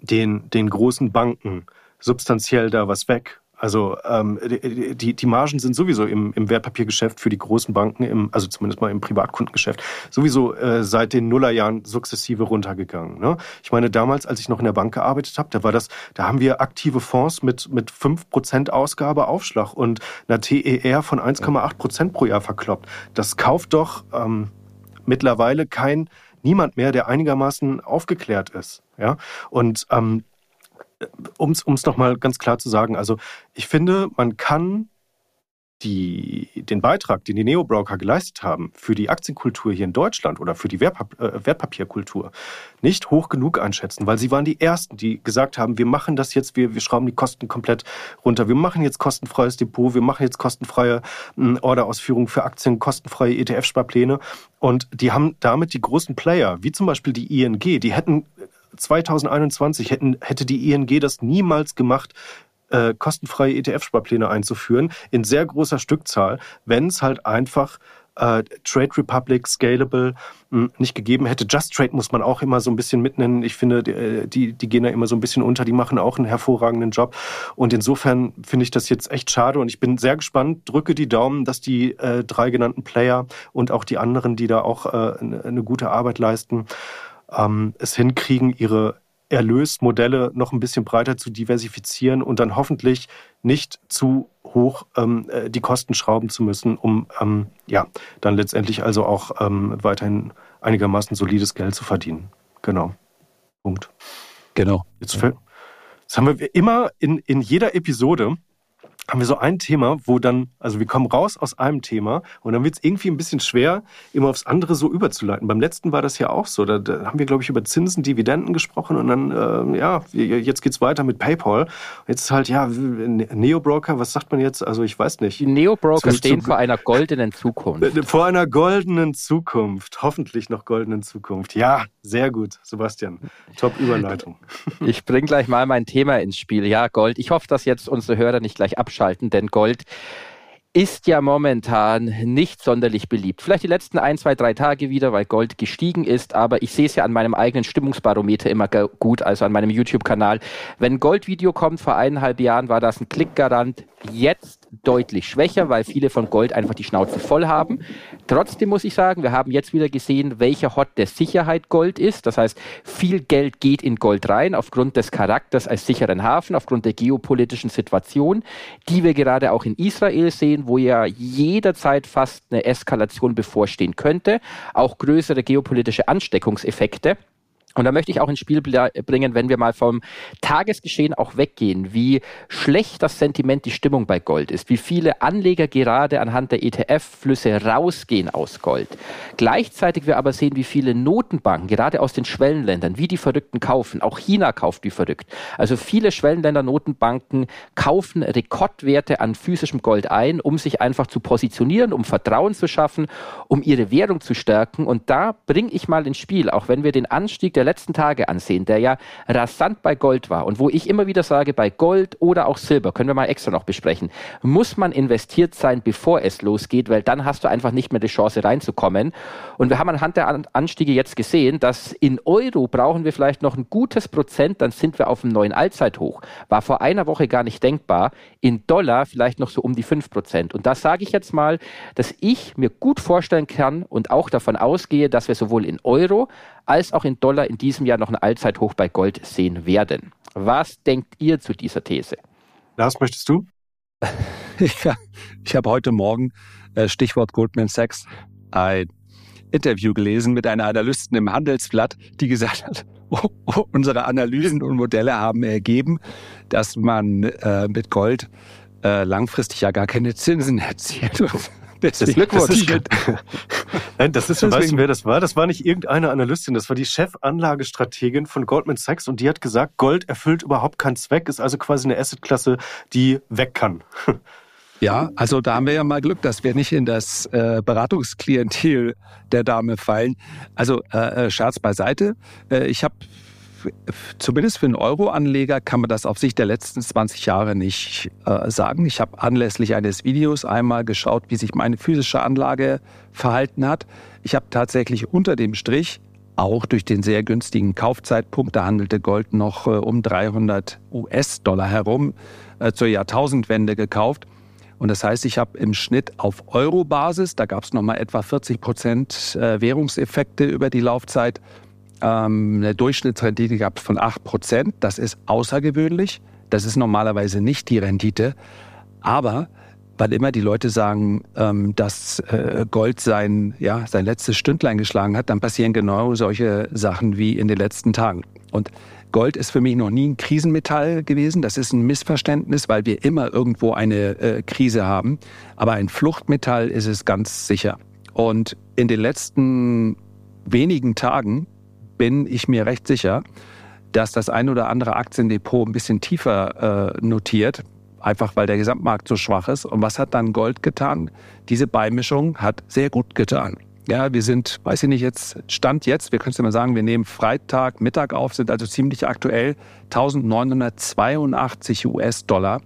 den, den großen Banken substanziell da was weg. Also ähm, die, die Margen sind sowieso im, im Wertpapiergeschäft für die großen Banken, im, also zumindest mal im Privatkundengeschäft, sowieso äh, seit den Nullerjahren sukzessive runtergegangen. Ne? Ich meine, damals, als ich noch in der Bank gearbeitet habe, da war das, da haben wir aktive Fonds mit, mit 5% Ausgabeaufschlag und einer TER von 1,8% pro Jahr verkloppt. Das kauft doch ähm, mittlerweile kein niemand mehr, der einigermaßen aufgeklärt ist. Ja? Und ähm, um es nochmal ganz klar zu sagen, also ich finde, man kann die, den Beitrag, den die Neobroker geleistet haben für die Aktienkultur hier in Deutschland oder für die Wertpap äh, Wertpapierkultur, nicht hoch genug einschätzen, weil sie waren die Ersten, die gesagt haben, wir machen das jetzt, wir, wir schrauben die Kosten komplett runter, wir machen jetzt kostenfreies Depot, wir machen jetzt kostenfreie äh, Orderausführung für Aktien, kostenfreie ETF-Sparpläne und die haben damit die großen Player, wie zum Beispiel die ING, die hätten 2021 hätten, hätte die ING das niemals gemacht, äh, kostenfreie ETF-Sparpläne einzuführen in sehr großer Stückzahl, wenn es halt einfach äh, Trade Republic, Scalable mh, hm, nicht gegeben hätte. Just Trade muss man auch immer so ein bisschen mitnennen. Ich finde, die, äh, die, die gehen da immer so ein bisschen unter. Die machen auch einen hervorragenden Job. Und insofern finde ich das jetzt echt schade. Und ich bin sehr gespannt, drücke die Daumen, dass die äh, drei genannten Player und auch die anderen, die da auch äh, eine gute Arbeit leisten, ähm, es hinkriegen, ihre Erlösmodelle noch ein bisschen breiter zu diversifizieren und dann hoffentlich nicht zu hoch ähm, äh, die Kosten schrauben zu müssen, um ähm, ja dann letztendlich also auch ähm, weiterhin einigermaßen solides Geld zu verdienen. Genau. Punkt. Genau. Jetzt, jetzt haben wir immer in, in jeder Episode haben wir so ein Thema, wo dann, also wir kommen raus aus einem Thema und dann wird es irgendwie ein bisschen schwer, immer aufs andere so überzuleiten. Beim letzten war das ja auch so. Da, da haben wir, glaube ich, über Zinsen, Dividenden gesprochen und dann, äh, ja, jetzt geht's weiter mit PayPal. Jetzt ist halt, ja, Neobroker, was sagt man jetzt? Also ich weiß nicht. Die Neobroker stehen vor einer goldenen Zukunft. Äh, vor einer goldenen Zukunft. Hoffentlich noch goldenen Zukunft. Ja, sehr gut, Sebastian. Top Überleitung. Ich bringe gleich mal mein Thema ins Spiel. Ja, Gold. Ich hoffe, dass jetzt unsere Hörer nicht gleich abschalten abschalten, denn Gold ist ja momentan nicht sonderlich beliebt. Vielleicht die letzten ein, zwei, drei Tage wieder, weil Gold gestiegen ist, aber ich sehe es ja an meinem eigenen Stimmungsbarometer immer gut, also an meinem YouTube-Kanal. Wenn Goldvideo kommt, vor eineinhalb Jahren war das ein Klickgarant, jetzt deutlich schwächer, weil viele von Gold einfach die Schnauze voll haben. Trotzdem muss ich sagen, wir haben jetzt wieder gesehen, welcher Hot der Sicherheit Gold ist. Das heißt, viel Geld geht in Gold rein aufgrund des Charakters als sicheren Hafen, aufgrund der geopolitischen Situation, die wir gerade auch in Israel sehen, wo ja jederzeit fast eine Eskalation bevorstehen könnte, auch größere geopolitische Ansteckungseffekte. Und da möchte ich auch ins Spiel bringen, wenn wir mal vom Tagesgeschehen auch weggehen, wie schlecht das Sentiment, die Stimmung bei Gold ist, wie viele Anleger gerade anhand der ETF-Flüsse rausgehen aus Gold. Gleichzeitig wir aber sehen, wie viele Notenbanken, gerade aus den Schwellenländern, wie die Verrückten kaufen. Auch China kauft wie verrückt. Also viele Schwellenländer-Notenbanken kaufen Rekordwerte an physischem Gold ein, um sich einfach zu positionieren, um Vertrauen zu schaffen, um ihre Währung zu stärken. Und da bringe ich mal ins Spiel, auch wenn wir den Anstieg der letzten Tage ansehen, der ja rasant bei Gold war und wo ich immer wieder sage, bei Gold oder auch Silber, können wir mal extra noch besprechen, muss man investiert sein, bevor es losgeht, weil dann hast du einfach nicht mehr die Chance reinzukommen. Und wir haben anhand der Anstiege jetzt gesehen, dass in Euro brauchen wir vielleicht noch ein gutes Prozent, dann sind wir auf einem neuen Allzeithoch. War vor einer Woche gar nicht denkbar. In Dollar vielleicht noch so um die 5 Prozent. Und da sage ich jetzt mal, dass ich mir gut vorstellen kann und auch davon ausgehe, dass wir sowohl in Euro als auch in Dollar in diesem Jahr noch ein Allzeithoch bei Gold sehen werden. Was denkt ihr zu dieser These? Lars, möchtest du? (laughs) ja, ich habe heute Morgen, äh, Stichwort Goldman Sachs, ein Interview gelesen mit einer Analystin im Handelsblatt, die gesagt hat, (laughs) oh, oh, unsere Analysen und Modelle haben ergeben, dass man äh, mit Gold äh, langfristig ja gar keine Zinsen erzielt. Deswegen, Glückwunsch. (laughs) Nein, das ist, weißt du, wer das war? Das war nicht irgendeine Analystin, das war die Chefanlagestrategin von Goldman Sachs und die hat gesagt, Gold erfüllt überhaupt keinen Zweck, ist also quasi eine Assetklasse, die weg kann. (laughs) Ja, also da haben wir ja mal Glück, dass wir nicht in das äh, Beratungsklientel der Dame fallen. Also äh, äh Scherz beiseite. Äh, ich habe zumindest für einen Euro-Anleger kann man das auf Sicht der letzten 20 Jahre nicht äh, sagen. Ich habe anlässlich eines Videos einmal geschaut, wie sich meine physische Anlage verhalten hat. Ich habe tatsächlich unter dem Strich auch durch den sehr günstigen Kaufzeitpunkt, da handelte Gold noch äh, um 300 US-Dollar herum, äh, zur Jahrtausendwende gekauft. Und das heißt, ich habe im Schnitt auf Euro-Basis, da gab es nochmal etwa 40 Prozent äh, Währungseffekte über die Laufzeit, ähm, eine Durchschnittsrendite gab von 8 Prozent. Das ist außergewöhnlich. Das ist normalerweise nicht die Rendite. Aber weil immer die Leute sagen, ähm, dass äh, Gold sein, ja, sein letztes Stündlein geschlagen hat, dann passieren genau solche Sachen wie in den letzten Tagen. Und Gold ist für mich noch nie ein Krisenmetall gewesen. Das ist ein Missverständnis, weil wir immer irgendwo eine äh, Krise haben. Aber ein Fluchtmetall ist es ganz sicher. Und in den letzten wenigen Tagen bin ich mir recht sicher, dass das ein oder andere Aktiendepot ein bisschen tiefer äh, notiert, einfach weil der Gesamtmarkt so schwach ist. Und was hat dann Gold getan? Diese Beimischung hat sehr gut getan. Ja, wir sind, weiß ich nicht, jetzt, Stand jetzt, wir können es ja mal sagen, wir nehmen Freitag, Mittag auf, sind also ziemlich aktuell 1982 US-Dollar.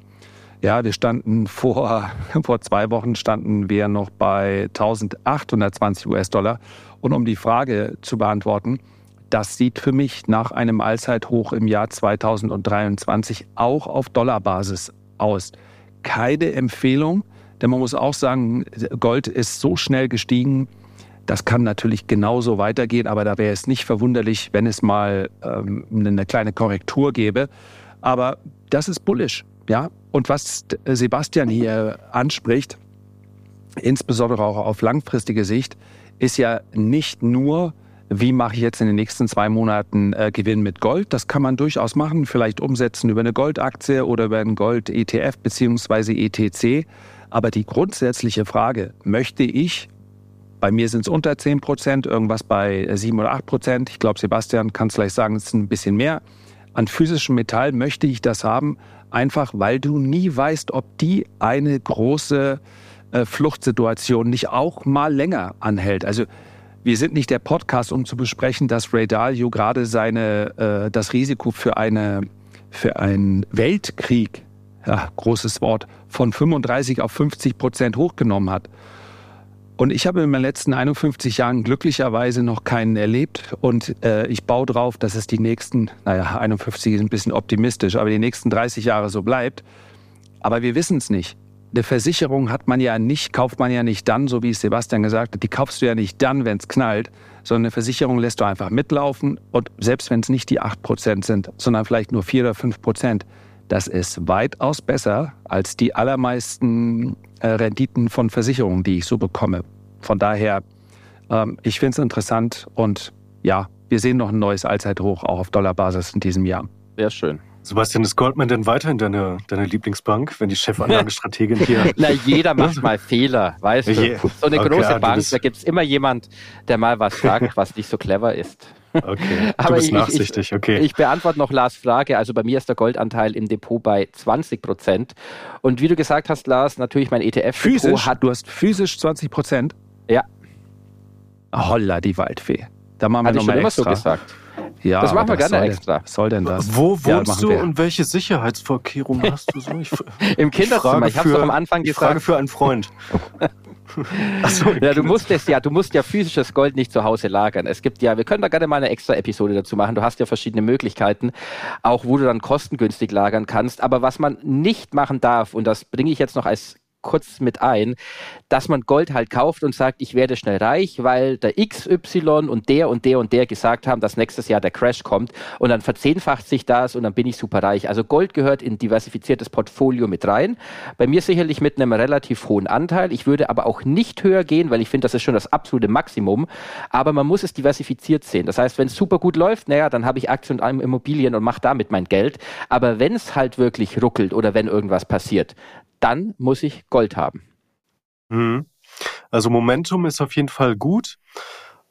Ja, wir standen vor, (laughs) vor zwei Wochen standen wir noch bei 1820 US-Dollar. Und um die Frage zu beantworten, das sieht für mich nach einem Allzeithoch im Jahr 2023 auch auf Dollarbasis aus. Keine Empfehlung, denn man muss auch sagen, Gold ist so schnell gestiegen, das kann natürlich genauso weitergehen, aber da wäre es nicht verwunderlich, wenn es mal ähm, eine kleine Korrektur gäbe. Aber das ist bullish, ja. Und was Sebastian hier anspricht, insbesondere auch auf langfristige Sicht, ist ja nicht nur, wie mache ich jetzt in den nächsten zwei Monaten äh, Gewinn mit Gold. Das kann man durchaus machen, vielleicht umsetzen über eine Goldaktie oder über einen Gold-ETF bzw. ETC. Aber die grundsätzliche Frage, möchte ich bei mir sind es unter 10 Prozent, irgendwas bei 7 oder 8 Prozent. Ich glaube, Sebastian kann es gleich sagen, es ist ein bisschen mehr. An physischem Metall möchte ich das haben, einfach weil du nie weißt, ob die eine große äh, Fluchtsituation nicht auch mal länger anhält. Also wir sind nicht der Podcast, um zu besprechen, dass Ray Dalio gerade seine, äh, das Risiko für, eine, für einen Weltkrieg, ja, großes Wort, von 35 auf 50 Prozent hochgenommen hat. Und ich habe in meinen letzten 51 Jahren glücklicherweise noch keinen erlebt. Und äh, ich baue drauf, dass es die nächsten, naja, 51 ist ein bisschen optimistisch, aber die nächsten 30 Jahre so bleibt. Aber wir wissen es nicht. Eine Versicherung hat man ja nicht, kauft man ja nicht dann, so wie es Sebastian gesagt hat, die kaufst du ja nicht dann, wenn es knallt, sondern eine Versicherung lässt du einfach mitlaufen. Und selbst wenn es nicht die 8% sind, sondern vielleicht nur 4 oder 5%, das ist weitaus besser als die allermeisten äh, Renditen von Versicherungen, die ich so bekomme. Von daher, ähm, ich finde es interessant und ja, wir sehen noch ein neues Allzeithoch auch auf Dollarbasis in diesem Jahr. Sehr schön. Sebastian, ist Goldman denn weiterhin deine, deine Lieblingsbank, wenn die Chefanlagestrategin (laughs) hier. (laughs) Na, jeder macht mal Fehler, weißt du. So eine okay, große Bank, da gibt es immer jemand, der mal was sagt, (laughs) was nicht so clever ist. Okay, du bist ich, nachsichtig, okay. Ich, ich beantworte noch Lars Frage. Also bei mir ist der Goldanteil im Depot bei 20 Prozent. Und wie du gesagt hast, Lars, natürlich mein ETF-Depot physisch, hat... Du hast physisch 20 Prozent? Ja. Holla, die Waldfee. Da machen wir nochmal extra. so gesagt. Ja, das machen wir gerne extra. Was soll denn das? Wo wohnst ja, du und welche Sicherheitsvorkehrungen hast du so? Ich, (laughs) Im Kinderzimmer. Ich habe es doch am Anfang gesagt. Frage für einen Freund. (laughs) so, ja, du musst es ja, du musst ja physisches Gold nicht zu Hause lagern. Es gibt ja, wir können da gerne mal eine extra Episode dazu machen. Du hast ja verschiedene Möglichkeiten, auch wo du dann kostengünstig lagern kannst. Aber was man nicht machen darf, und das bringe ich jetzt noch als kurz mit ein, dass man Gold halt kauft und sagt, ich werde schnell reich, weil der XY und der und der und der gesagt haben, dass nächstes Jahr der Crash kommt und dann verzehnfacht sich das und dann bin ich super reich. Also Gold gehört in diversifiziertes Portfolio mit rein. Bei mir sicherlich mit einem relativ hohen Anteil. Ich würde aber auch nicht höher gehen, weil ich finde, das ist schon das absolute Maximum. Aber man muss es diversifiziert sehen. Das heißt, wenn es super gut läuft, naja, dann habe ich Aktien und Immobilien und mache damit mein Geld. Aber wenn es halt wirklich ruckelt oder wenn irgendwas passiert, dann muss ich Gold haben. Mhm. Also Momentum ist auf jeden Fall gut.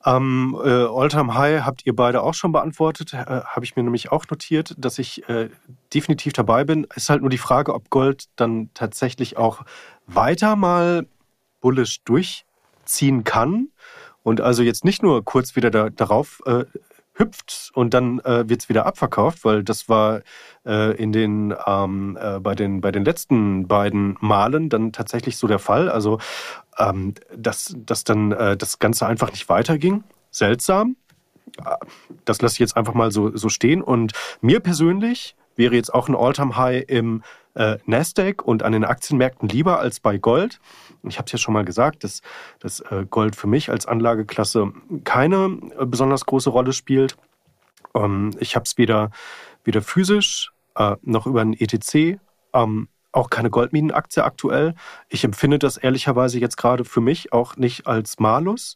Ähm, äh, Alltime High habt ihr beide auch schon beantwortet, äh, habe ich mir nämlich auch notiert, dass ich äh, definitiv dabei bin. Ist halt nur die Frage, ob Gold dann tatsächlich auch weiter mal bullish durchziehen kann und also jetzt nicht nur kurz wieder da, darauf äh, hüpft und dann äh, wird es wieder abverkauft, weil das war äh, in den, ähm, äh, bei den bei den letzten beiden Malen dann tatsächlich so der Fall. Also ähm, dass, dass dann äh, das Ganze einfach nicht weiterging. Seltsam. Das lasse ich jetzt einfach mal so, so stehen. Und mir persönlich wäre jetzt auch ein All-Time-High im äh, Nasdaq und an den Aktienmärkten lieber als bei Gold. Ich habe es ja schon mal gesagt, dass, dass äh, Gold für mich als Anlageklasse keine äh, besonders große Rolle spielt. Ähm, ich habe es weder, weder physisch äh, noch über ein ETC. Ähm, auch keine Goldminenaktie aktuell. Ich empfinde das ehrlicherweise jetzt gerade für mich auch nicht als Malus.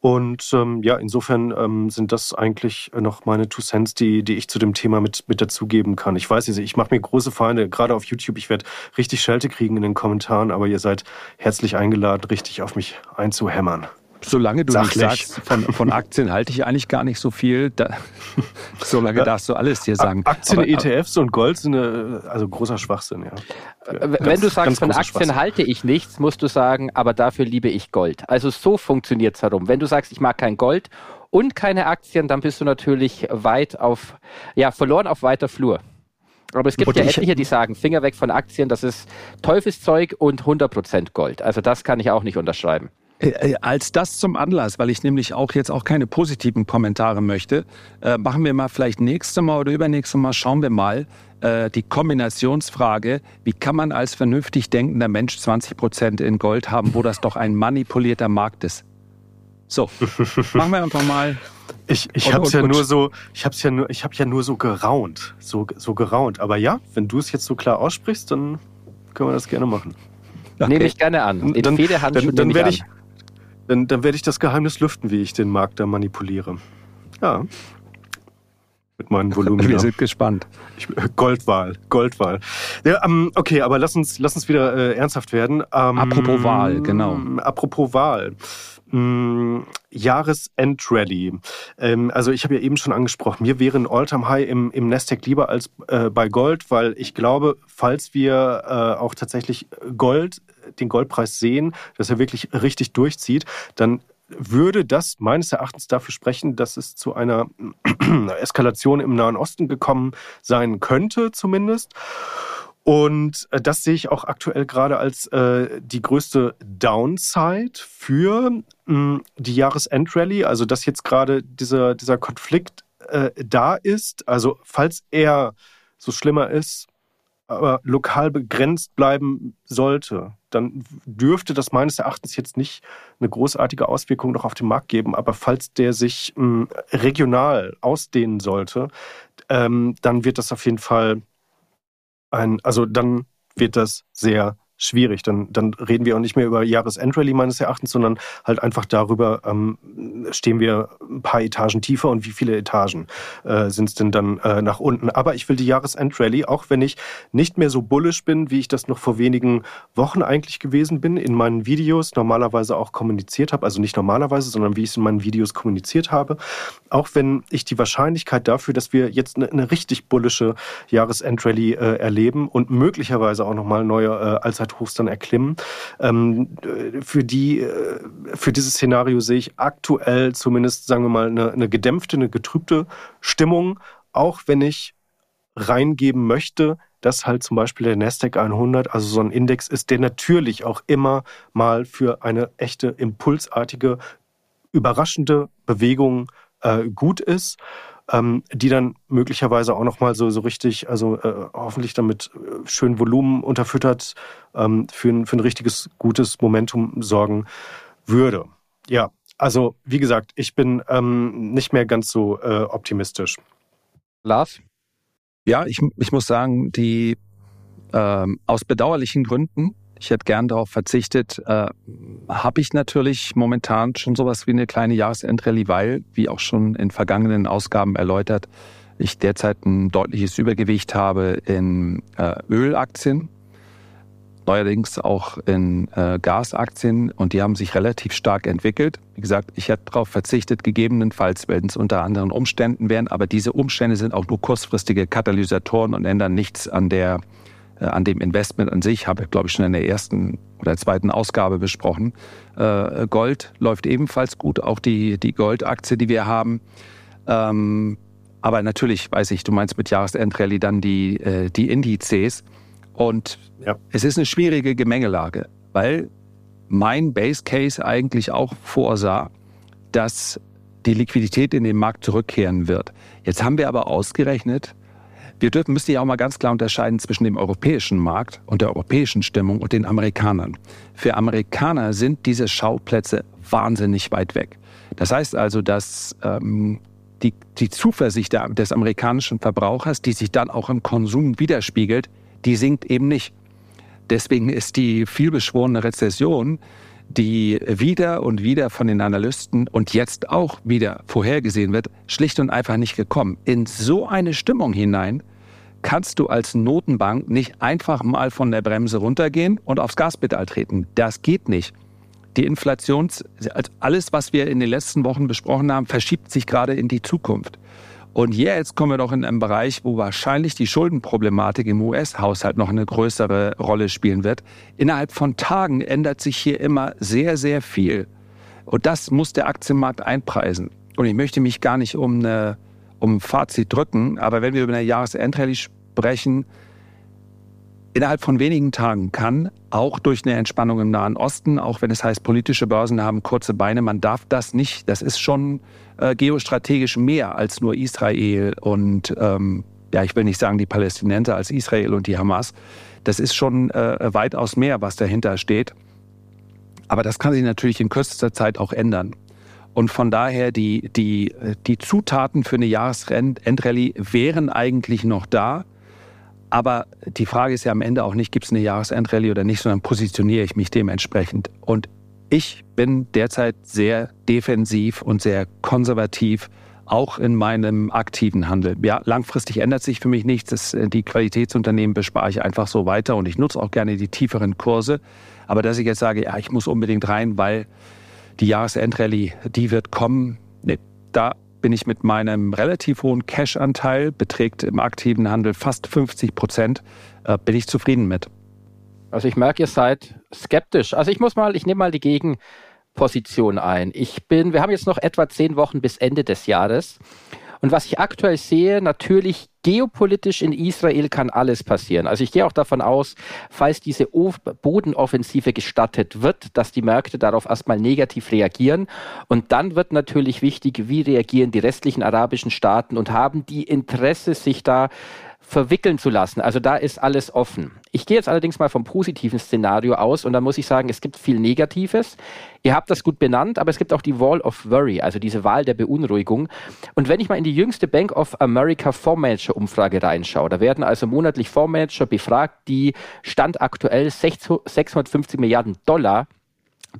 Und ähm, ja, insofern ähm, sind das eigentlich noch meine Two Cents, die, die ich zu dem Thema mit, mit dazugeben kann. Ich weiß nicht, ich mache mir große Feinde, gerade auf YouTube. Ich werde richtig Schelte kriegen in den Kommentaren, aber ihr seid herzlich eingeladen, richtig auf mich einzuhämmern. Solange du Sachlich. nicht sagst, von, von Aktien halte ich eigentlich gar nicht so viel, da, (laughs) solange darfst du alles dir sagen. Aktien, aber, ETFs und Gold sind eine, also großer Schwachsinn, ja. Wenn ganz, du sagst, von Aktien halte ich nichts, musst du sagen, aber dafür liebe ich Gold. Also so funktioniert es herum. Wenn du sagst, ich mag kein Gold und keine Aktien, dann bist du natürlich weit auf, ja, verloren auf weiter Flur. Aber es gibt und ja etliche, die sagen, Finger weg von Aktien, das ist Teufelszeug und 100% Gold. Also das kann ich auch nicht unterschreiben. Äh, äh, als das zum Anlass, weil ich nämlich auch jetzt auch keine positiven Kommentare möchte, äh, machen wir mal vielleicht nächstes Mal oder übernächstes Mal, schauen wir mal äh, die Kombinationsfrage, wie kann man als vernünftig denkender Mensch 20 Prozent in Gold haben, wo das doch ein manipulierter Markt ist. So, (laughs) machen wir einfach mal. Ich, ich habe ja nur so, ich habe ja nur, ich habe ja nur so geraunt, so, so geraunt. Aber ja, wenn du es jetzt so klar aussprichst, dann können wir das gerne machen. Okay. Nehme ich gerne an. Den dann, dann, dann werde ich, dann, dann werde ich das Geheimnis lüften, wie ich den Markt da manipuliere. Ja. Mit meinen Volumen. (laughs) Wir sind gespannt. Ich, Goldwahl, Goldwahl. Ja, ähm, okay, aber lass uns, lass uns wieder äh, ernsthaft werden. Ähm, apropos Wahl, genau. Apropos Wahl. Mm, Jahresendrallye. Ähm, also ich habe ja eben schon angesprochen, mir wäre ein All-Time-High im, im Nasdaq lieber als äh, bei Gold, weil ich glaube, falls wir äh, auch tatsächlich Gold, den Goldpreis sehen, dass er wirklich richtig durchzieht, dann würde das meines Erachtens dafür sprechen, dass es zu einer (clears throat) Eskalation im Nahen Osten gekommen sein könnte, zumindest. Und äh, das sehe ich auch aktuell gerade als äh, die größte Downside für mh, hm, die Jahresendrallye. Also dass jetzt gerade dieser, dieser Konflikt äh, da ist. Also falls er so schlimmer ist, aber lokal begrenzt bleiben sollte, dann dürfte das meines Erachtens jetzt nicht eine großartige Auswirkung noch auf den Markt geben. Aber falls der sich mh, hm, regional ausdehnen sollte, ähm, dann wird das auf jeden Fall ein, also dann wird das sehr schwierig. Dann, dann reden wir auch nicht mehr über Jahresendrallye meines Erachtens, sondern halt einfach darüber, ähm, stehen wir ein paar Etagen tiefer und wie viele Etagen äh, sind es denn dann äh, nach unten. Aber ich will die Jahresendrallye, auch wenn ich nicht mehr so bullisch bin, wie ich das noch vor wenigen Wochen eigentlich gewesen bin, in meinen Videos normalerweise auch kommuniziert habe, also nicht normalerweise, sondern wie ich es in meinen Videos kommuniziert habe, auch wenn ich die Wahrscheinlichkeit dafür, dass wir jetzt eine, eine richtig bullische Jahresendrallye äh, erleben und möglicherweise auch nochmal neue äh, Allzeit Allzeithochs dann erklimmen. Ähm, für, die, äh, für dieses Szenario sehe ich aktuell zumindest, sagen wir mal, eine, eine gedämpfte, eine getrübte Stimmung, auch wenn ich reingeben möchte, dass halt zum Beispiel der Nasdaq 100, also so ein Index ist, der natürlich auch immer mal für eine echte impulsartige, überraschende Bewegung äh, gut ist ähm, die dann möglicherweise auch nochmal so, so richtig, also äh, hoffentlich damit äh, schön Volumen unterfüttert, ähm, für, ein, für ein richtiges, gutes Momentum sorgen würde. Ja, also wie gesagt, ich bin ähm, nicht mehr ganz so äh, optimistisch. Lars? Ja, ich, ich muss sagen, die ähm, aus bedauerlichen Gründen ich hätte gern darauf verzichtet. Äh, Habe ich natürlich momentan schon sowas wie eine kleine Jahresendrallye, weil, wie auch schon in vergangenen Ausgaben erläutert, ich derzeit ein deutliches Übergewicht habe in äh, Ölaktien, neuerdings auch in äh, Gasaktien und die haben sich relativ stark entwickelt. Wie gesagt, ich hätte darauf verzichtet, gegebenenfalls, wenn es unter anderen Umständen wären, aber diese Umstände sind auch nur kurzfristige Katalysatoren und ändern nichts an der an dem Investment an sich, habe ich glaube ich schon in der ersten oder zweiten Ausgabe besprochen. Äh, Gold läuft ebenfalls gut, auch die, die Goldaktie, die wir haben. Ähm, aber natürlich weiß ich, du meinst mit Jahresendrallye dann die, äh, die Indizes. Und ja. es ist eine schwierige Gemengelage, weil mein Base Case eigentlich auch vorsah, dass die Liquidität in den Markt zurückkehren wird. Jetzt haben wir aber ausgerechnet, wir dürfen, müssen ja auch mal ganz klar unterscheiden zwischen dem europäischen Markt und der europäischen Stimmung und den Amerikanern. Für Amerikaner sind diese Schauplätze wahnsinnig weit weg. Das heißt also, dass ähm, die, die Zuversicht des amerikanischen Verbrauchers, die sich dann auch im Konsum widerspiegelt, die sinkt eben nicht. Deswegen ist die vielbeschworene Rezession, die wieder und wieder von den Analysten und jetzt auch wieder vorhergesehen wird, schlicht und einfach nicht gekommen. In so eine Stimmung hinein kannst du als Notenbank nicht einfach mal von der Bremse runtergehen und aufs Gaspedal treten. Das geht nicht. Die Inflation, alles, was wir in den letzten Wochen besprochen haben, verschiebt sich gerade in die Zukunft. Und jetzt kommen wir doch in einen Bereich, wo wahrscheinlich die Schuldenproblematik im US-Haushalt noch eine größere Rolle spielen wird. Innerhalb von Tagen ändert sich hier immer sehr, sehr viel. Und das muss der Aktienmarkt einpreisen. Und ich möchte mich gar nicht um, eine, um ein Fazit drücken, aber wenn wir über eine Jahresendrallye sprechen, innerhalb von wenigen Tagen kann, auch durch eine Entspannung im Nahen Osten, auch wenn es heißt, politische Börsen haben kurze Beine, man darf das nicht. Das ist schon äh, geostrategisch mehr als nur Israel und, ähm, ja, ich will nicht sagen die Palästinenser als Israel und die Hamas. Das ist schon äh, weitaus mehr, was dahinter steht. Aber das kann sich natürlich in kürzester Zeit auch ändern. Und von daher, die, die, die Zutaten für eine Jahresendrallye wären eigentlich noch da. Aber die Frage ist ja am Ende auch nicht, gibt es eine Jahresendrallye oder nicht, sondern positioniere ich mich dementsprechend. Und ich bin derzeit sehr defensiv und sehr konservativ, auch in meinem aktiven Handel. Ja, langfristig ändert sich für mich nichts. Das, äh, die Qualitätsunternehmen bespare ich einfach so weiter und ich nutze auch gerne die tieferen Kurse. Aber dass ich jetzt sage, ja, ich muss unbedingt rein, weil die Jahresendrallye, die wird kommen, nee, da bin ich mit meinem relativ hohen Cash-Anteil, beträgt im aktiven Handel fast 50 Prozent, äh, bin ich zufrieden mit. Also ich merke, ihr seid skeptisch. Also ich muss mal, ich nehme mal die Gegenposition ein. Ich bin, wir haben jetzt noch etwa zehn Wochen bis Ende des Jahres. Und was ich aktuell sehe, natürlich geopolitisch in Israel kann alles passieren. Also ich gehe auch davon aus, falls diese Bodenoffensive gestattet wird, dass die Märkte darauf erstmal negativ reagieren. Und dann wird natürlich wichtig, wie reagieren die restlichen arabischen Staaten und haben die Interesse, sich da verwickeln zu lassen. Also da ist alles offen. Ich gehe jetzt allerdings mal vom positiven Szenario aus und da muss ich sagen, es gibt viel Negatives. Ihr habt das gut benannt, aber es gibt auch die Wall of Worry, also diese Wahl der Beunruhigung. Und wenn ich mal in die jüngste Bank of America Fondsmanager Umfrage reinschaue, da werden also monatlich Fondsmanager befragt, die Stand aktuell 650 Milliarden Dollar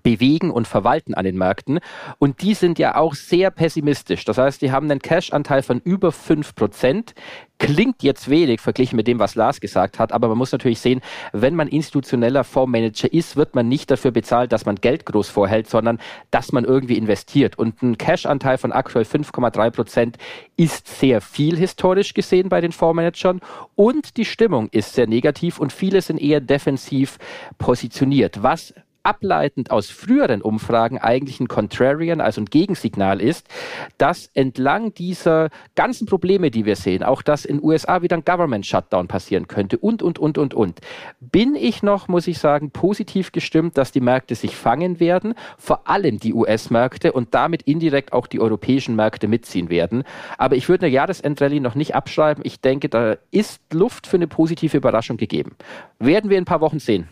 bewegen und verwalten an den Märkten. Und die sind ja auch sehr pessimistisch. Das heißt, die haben einen Cash-Anteil von über fünf Prozent. Klingt jetzt wenig verglichen mit dem, was Lars gesagt hat, aber man muss natürlich sehen, wenn man institutioneller Fondsmanager ist, wird man nicht dafür bezahlt, dass man Geld groß vorhält, sondern dass man irgendwie investiert. Und ein Cash-Anteil von aktuell 5,3 Prozent ist sehr viel historisch gesehen bei den Fondsmanagern und die Stimmung ist sehr negativ und viele sind eher defensiv positioniert, was ableitend aus früheren Umfragen eigentlich ein Contrarian, also ein Gegensignal ist, dass entlang dieser ganzen Probleme, die wir sehen, auch dass in USA wieder ein Government Shutdown passieren könnte und, und, und, und, und, bin ich noch, muss ich sagen, positiv gestimmt, dass die Märkte sich fangen werden, vor allem die US-Märkte und damit indirekt auch die europäischen Märkte mitziehen werden. Aber ich würde eine Jahresendrallye noch nicht abschreiben. Ich denke, da ist Luft für eine positive Überraschung gegeben. Werden wir in ein paar Wochen sehen.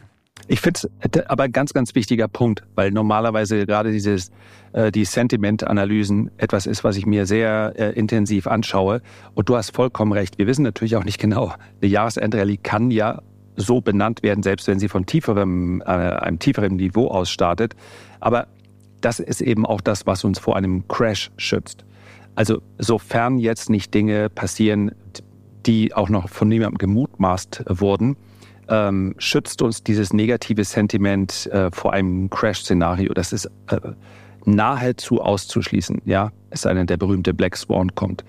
Ich finde es aber ein ganz, ganz wichtiger Punkt, weil normalerweise gerade dieses, äh, die Sentiment-Analysen etwas ist, was ich mir sehr äh, intensiv anschaue. Und du hast vollkommen recht. Wir wissen natürlich auch nicht genau, eine Jahresendrallye kann ja so benannt werden, selbst wenn sie von tieferem, äh, einem tieferen Niveau aus startet. Aber das ist eben auch das, was uns vor einem Crash schützt. Also sofern jetzt nicht Dinge passieren, die auch noch von niemandem gemutmaßt wurden, ähm, schützt uns dieses negative Sentiment äh, vor einem Crash-Szenario. Das ist äh, nahezu auszuschließen, ja, es sei denn, der berühmte Black Swan kommt.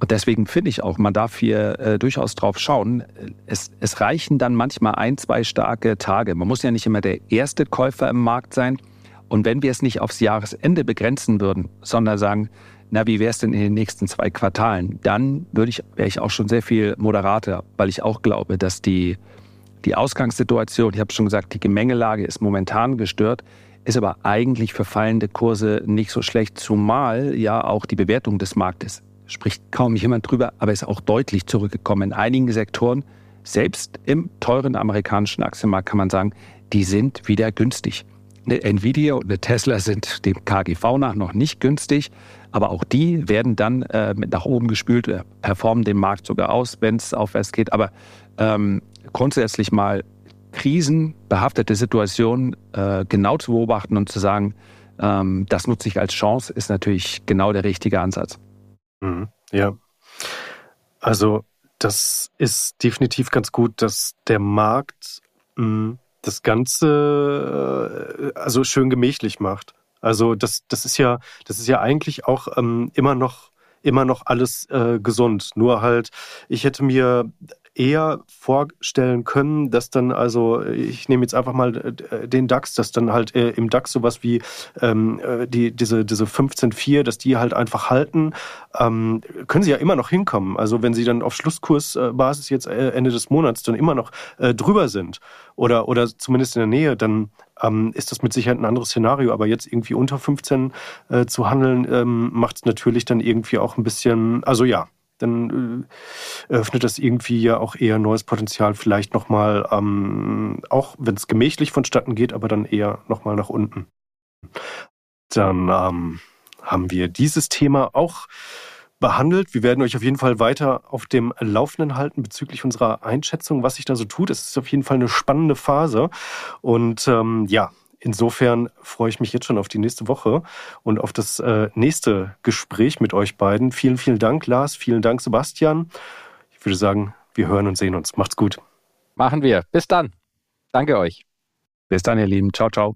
Und deswegen finde ich auch, man darf hier äh, durchaus drauf schauen. Es, es reichen dann manchmal ein, zwei starke Tage. Man muss ja nicht immer der erste Käufer im Markt sein. Und wenn wir es nicht aufs Jahresende begrenzen würden, sondern sagen, na, wie wäre es denn in den nächsten zwei Quartalen? Dann würde ich, wäre ich auch schon sehr viel moderater, weil ich auch glaube, dass die, die Ausgangssituation, ich habe schon gesagt, die Gemengelage ist momentan gestört, ist aber eigentlich für fallende Kurse nicht so schlecht, zumal ja auch die Bewertung des Marktes, spricht kaum jemand drüber, aber ist auch deutlich zurückgekommen. In einigen Sektoren, selbst im teuren amerikanischen Aktienmarkt kann man sagen, die sind wieder günstig. Eine Nvidia und eine Tesla sind dem KGV nach noch nicht günstig, aber auch die werden dann äh, mit nach oben gespült, äh, performen den Markt sogar aus, wenn es aufwärts geht. Aber ähm, grundsätzlich mal krisenbehaftete Situationen äh, genau zu beobachten und zu sagen, ähm, das nutze ich als Chance, ist natürlich genau der richtige Ansatz. Mhm, ja. Also das ist definitiv ganz gut, dass der Markt mh, hm, das Ganze äh, also schön gemächlich macht. Also das, das ist ja, das ist ja eigentlich auch ähm, immer noch immer noch alles äh, gesund. Nur halt, ich hätte mir eher vorstellen können, dass dann also, ich nehme jetzt einfach mal äh, den DAX, dass dann halt äh, im DAX sowas wie ähm, äh, die, diese, diese 15,4, dass die halt einfach halten, ähm, können sie ja immer noch hinkommen. Also wenn sie dann auf Schlusskursbasis jetzt Ende des Monats dann immer noch äh, drüber sind oder, oder zumindest in der Nähe, dann ähm, ist das mit Sicherheit ein anderes Szenario. Aber jetzt irgendwie unter 15 äh, zu handeln, ähm, macht es natürlich dann irgendwie auch ein bisschen, also ja, dann äh, eröffnet das irgendwie ja auch eher neues Potenzial, vielleicht nochmal, ähm, auch wenn es gemächlich vonstatten geht, aber dann eher nochmal nach unten. Dann ähm, haben wir dieses Thema auch behandelt. Wir werden euch auf jeden Fall weiter auf dem Laufenden halten bezüglich unserer Einschätzung, was sich da so tut. Es ist auf jeden Fall eine spannende Phase. Und ähm, ja, Insofern freue ich mich jetzt schon auf die nächste Woche und auf das äh, nächste Gespräch mit euch beiden. Vielen, vielen Dank, Lars. Vielen Dank, Sebastian. Ich würde sagen, wir hören und sehen uns. Macht's gut. Machen wir. Bis dann. Danke euch. Bis dann, ihr Lieben. Ciao, ciao.